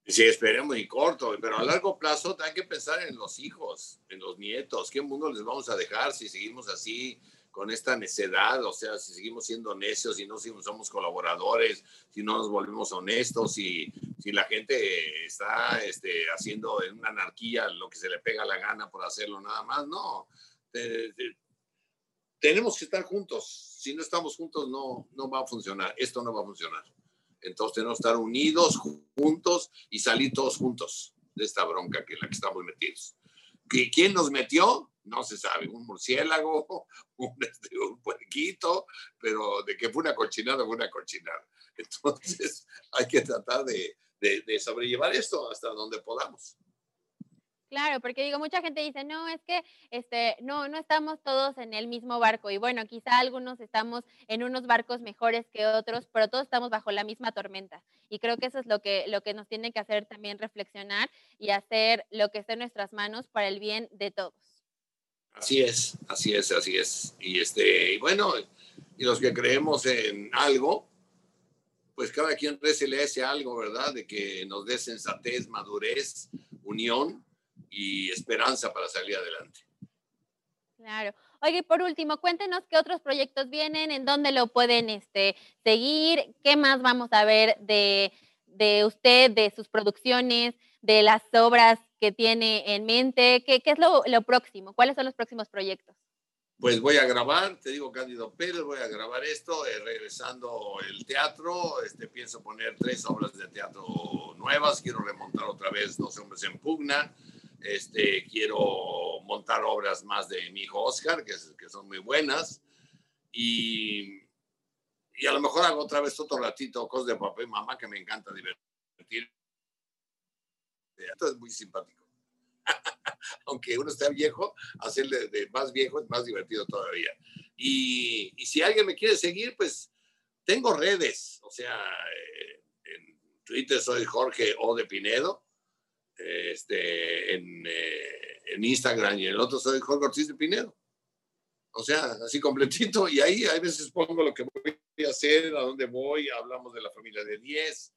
Sí, esperemos y corto, pero a largo plazo hay que pensar en los hijos, en los nietos, qué mundo les vamos a dejar si seguimos así con esta necedad, o sea, si seguimos siendo necios, si no somos colaboradores, si no nos volvemos honestos, si, si la gente está este, haciendo en una anarquía lo que se le pega la gana por hacerlo nada más, no. tenemos que estar juntos. Si no estamos juntos, no, no va a funcionar. Esto no va a funcionar. Entonces tenemos que estar unidos, juntos y salir todos juntos de esta bronca que en la que estamos metidos. ¿Quién nos metió? No se sabe, un murciélago, [laughs] un, este, un puerquito, pero de que fue una cochinada, fue una cochinada. Entonces [laughs] hay que tratar de, de sobrellevar esto hasta donde podamos. Claro, porque digo, mucha gente dice, no, es que este, no, no estamos todos en el mismo barco. Y bueno, quizá algunos estamos en unos barcos mejores que otros, pero todos estamos bajo la misma tormenta. Y creo que eso es lo que, lo que nos tiene que hacer también reflexionar y hacer lo que esté en nuestras manos para el bien de todos. Así es, así es, así es. Y este, y bueno, y los que creemos en algo, pues cada quien recele ese algo, ¿verdad? De que nos dé sensatez, madurez, unión y esperanza para salir adelante. Claro. Oye, por último, cuéntenos qué otros proyectos vienen, en dónde lo pueden este, seguir, qué más vamos a ver de, de usted, de sus producciones, de las obras que tiene en mente, qué, qué es lo, lo, próximo, cuáles son los próximos proyectos. Pues voy a grabar, te digo Cándido Pérez, voy a grabar esto, eh, regresando el teatro, este, pienso poner tres obras de teatro nuevas, quiero remontar otra vez Dos hombres en pugna, este, quiero montar obras más de mi hijo Oscar, que, son muy buenas. Y, a lo mejor hago otra vez otro ratito cosas de papá y mamá que me encanta divertir. Esto es muy simpático. [laughs] Aunque uno esté viejo, hacerle de más viejo es más divertido todavía. Y, y, si alguien me quiere seguir, pues tengo redes. O sea, eh, en Twitter soy Jorge O de Pinedo este, en, eh, en, Instagram y el otro soy Jorge Ortiz de Pinedo. O sea, así completito. Y ahí a veces pongo lo que voy a hacer, a dónde voy, hablamos de la familia de 10.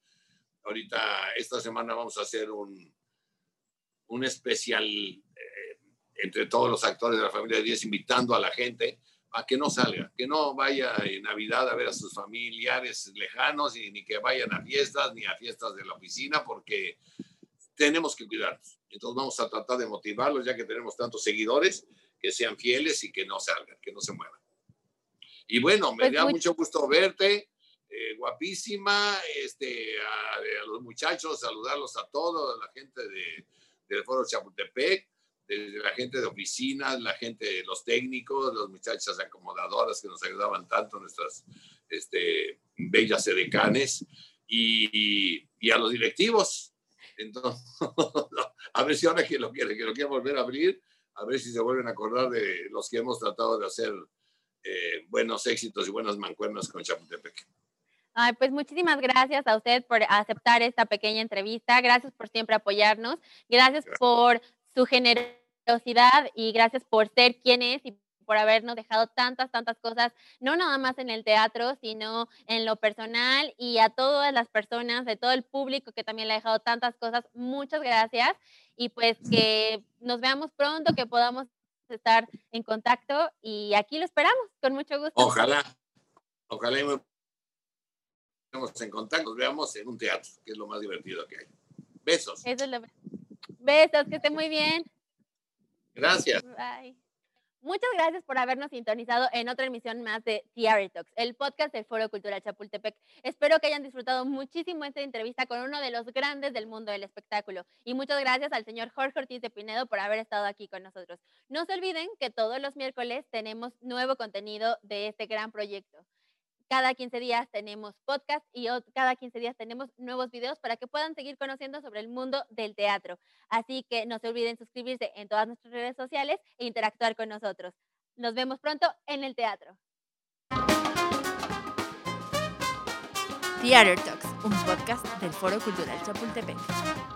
Ahorita, esta semana vamos a hacer un, un especial eh, entre todos los actores de la familia de 10, invitando a la gente a que no salga, que no vaya en Navidad a ver a sus familiares lejanos y ni que vayan a fiestas ni a fiestas de la oficina, porque tenemos que cuidarnos. Entonces vamos a tratar de motivarlos, ya que tenemos tantos seguidores, que sean fieles y que no salgan, que no se muevan. Y bueno, me pues da mucho gusto verte, eh, guapísima, este, a, los muchachos, saludarlos a todos, a la gente de, del Foro Chapultepec, desde la gente de oficinas, la gente de los técnicos, los muchachas acomodadoras que nos ayudaban tanto, nuestras este, bellas edecanes, y, y a los directivos, entonces, [laughs] a ver si ahora que lo quiere, que lo quiere volver a abrir, a ver si se vuelven a acordar de los que hemos tratado de hacer eh, buenos éxitos y buenas mancuernas con Chapultepec. Ay, pues muchísimas gracias a usted por aceptar esta pequeña entrevista. Gracias por siempre apoyarnos. Gracias, gracias. por su generosidad y gracias por ser quien es y por habernos dejado tantas, tantas cosas, no nada más en el teatro, sino en lo personal y a todas las personas, de todo el público que también le ha dejado tantas cosas. Muchas gracias y pues que nos veamos pronto, que podamos estar en contacto y aquí lo esperamos con mucho gusto. Ojalá, ojalá y nos en contacto, nos veamos en un teatro, que es lo más divertido que hay. Besos. Eso es lo... Besos, que esté muy bien. Gracias. Bye. Muchas gracias por habernos sintonizado en otra emisión más de Theater Talks, el podcast del Foro Cultural Chapultepec. Espero que hayan disfrutado muchísimo esta entrevista con uno de los grandes del mundo del espectáculo. Y muchas gracias al señor Jorge Ortiz de Pinedo por haber estado aquí con nosotros. No se olviden que todos los miércoles tenemos nuevo contenido de este gran proyecto. Cada 15 días tenemos podcast y cada 15 días tenemos nuevos videos para que puedan seguir conociendo sobre el mundo del teatro. Así que no se olviden suscribirse en todas nuestras redes sociales e interactuar con nosotros. Nos vemos pronto en el teatro. Theater Talks, un podcast del Foro Cultural Chapultepec.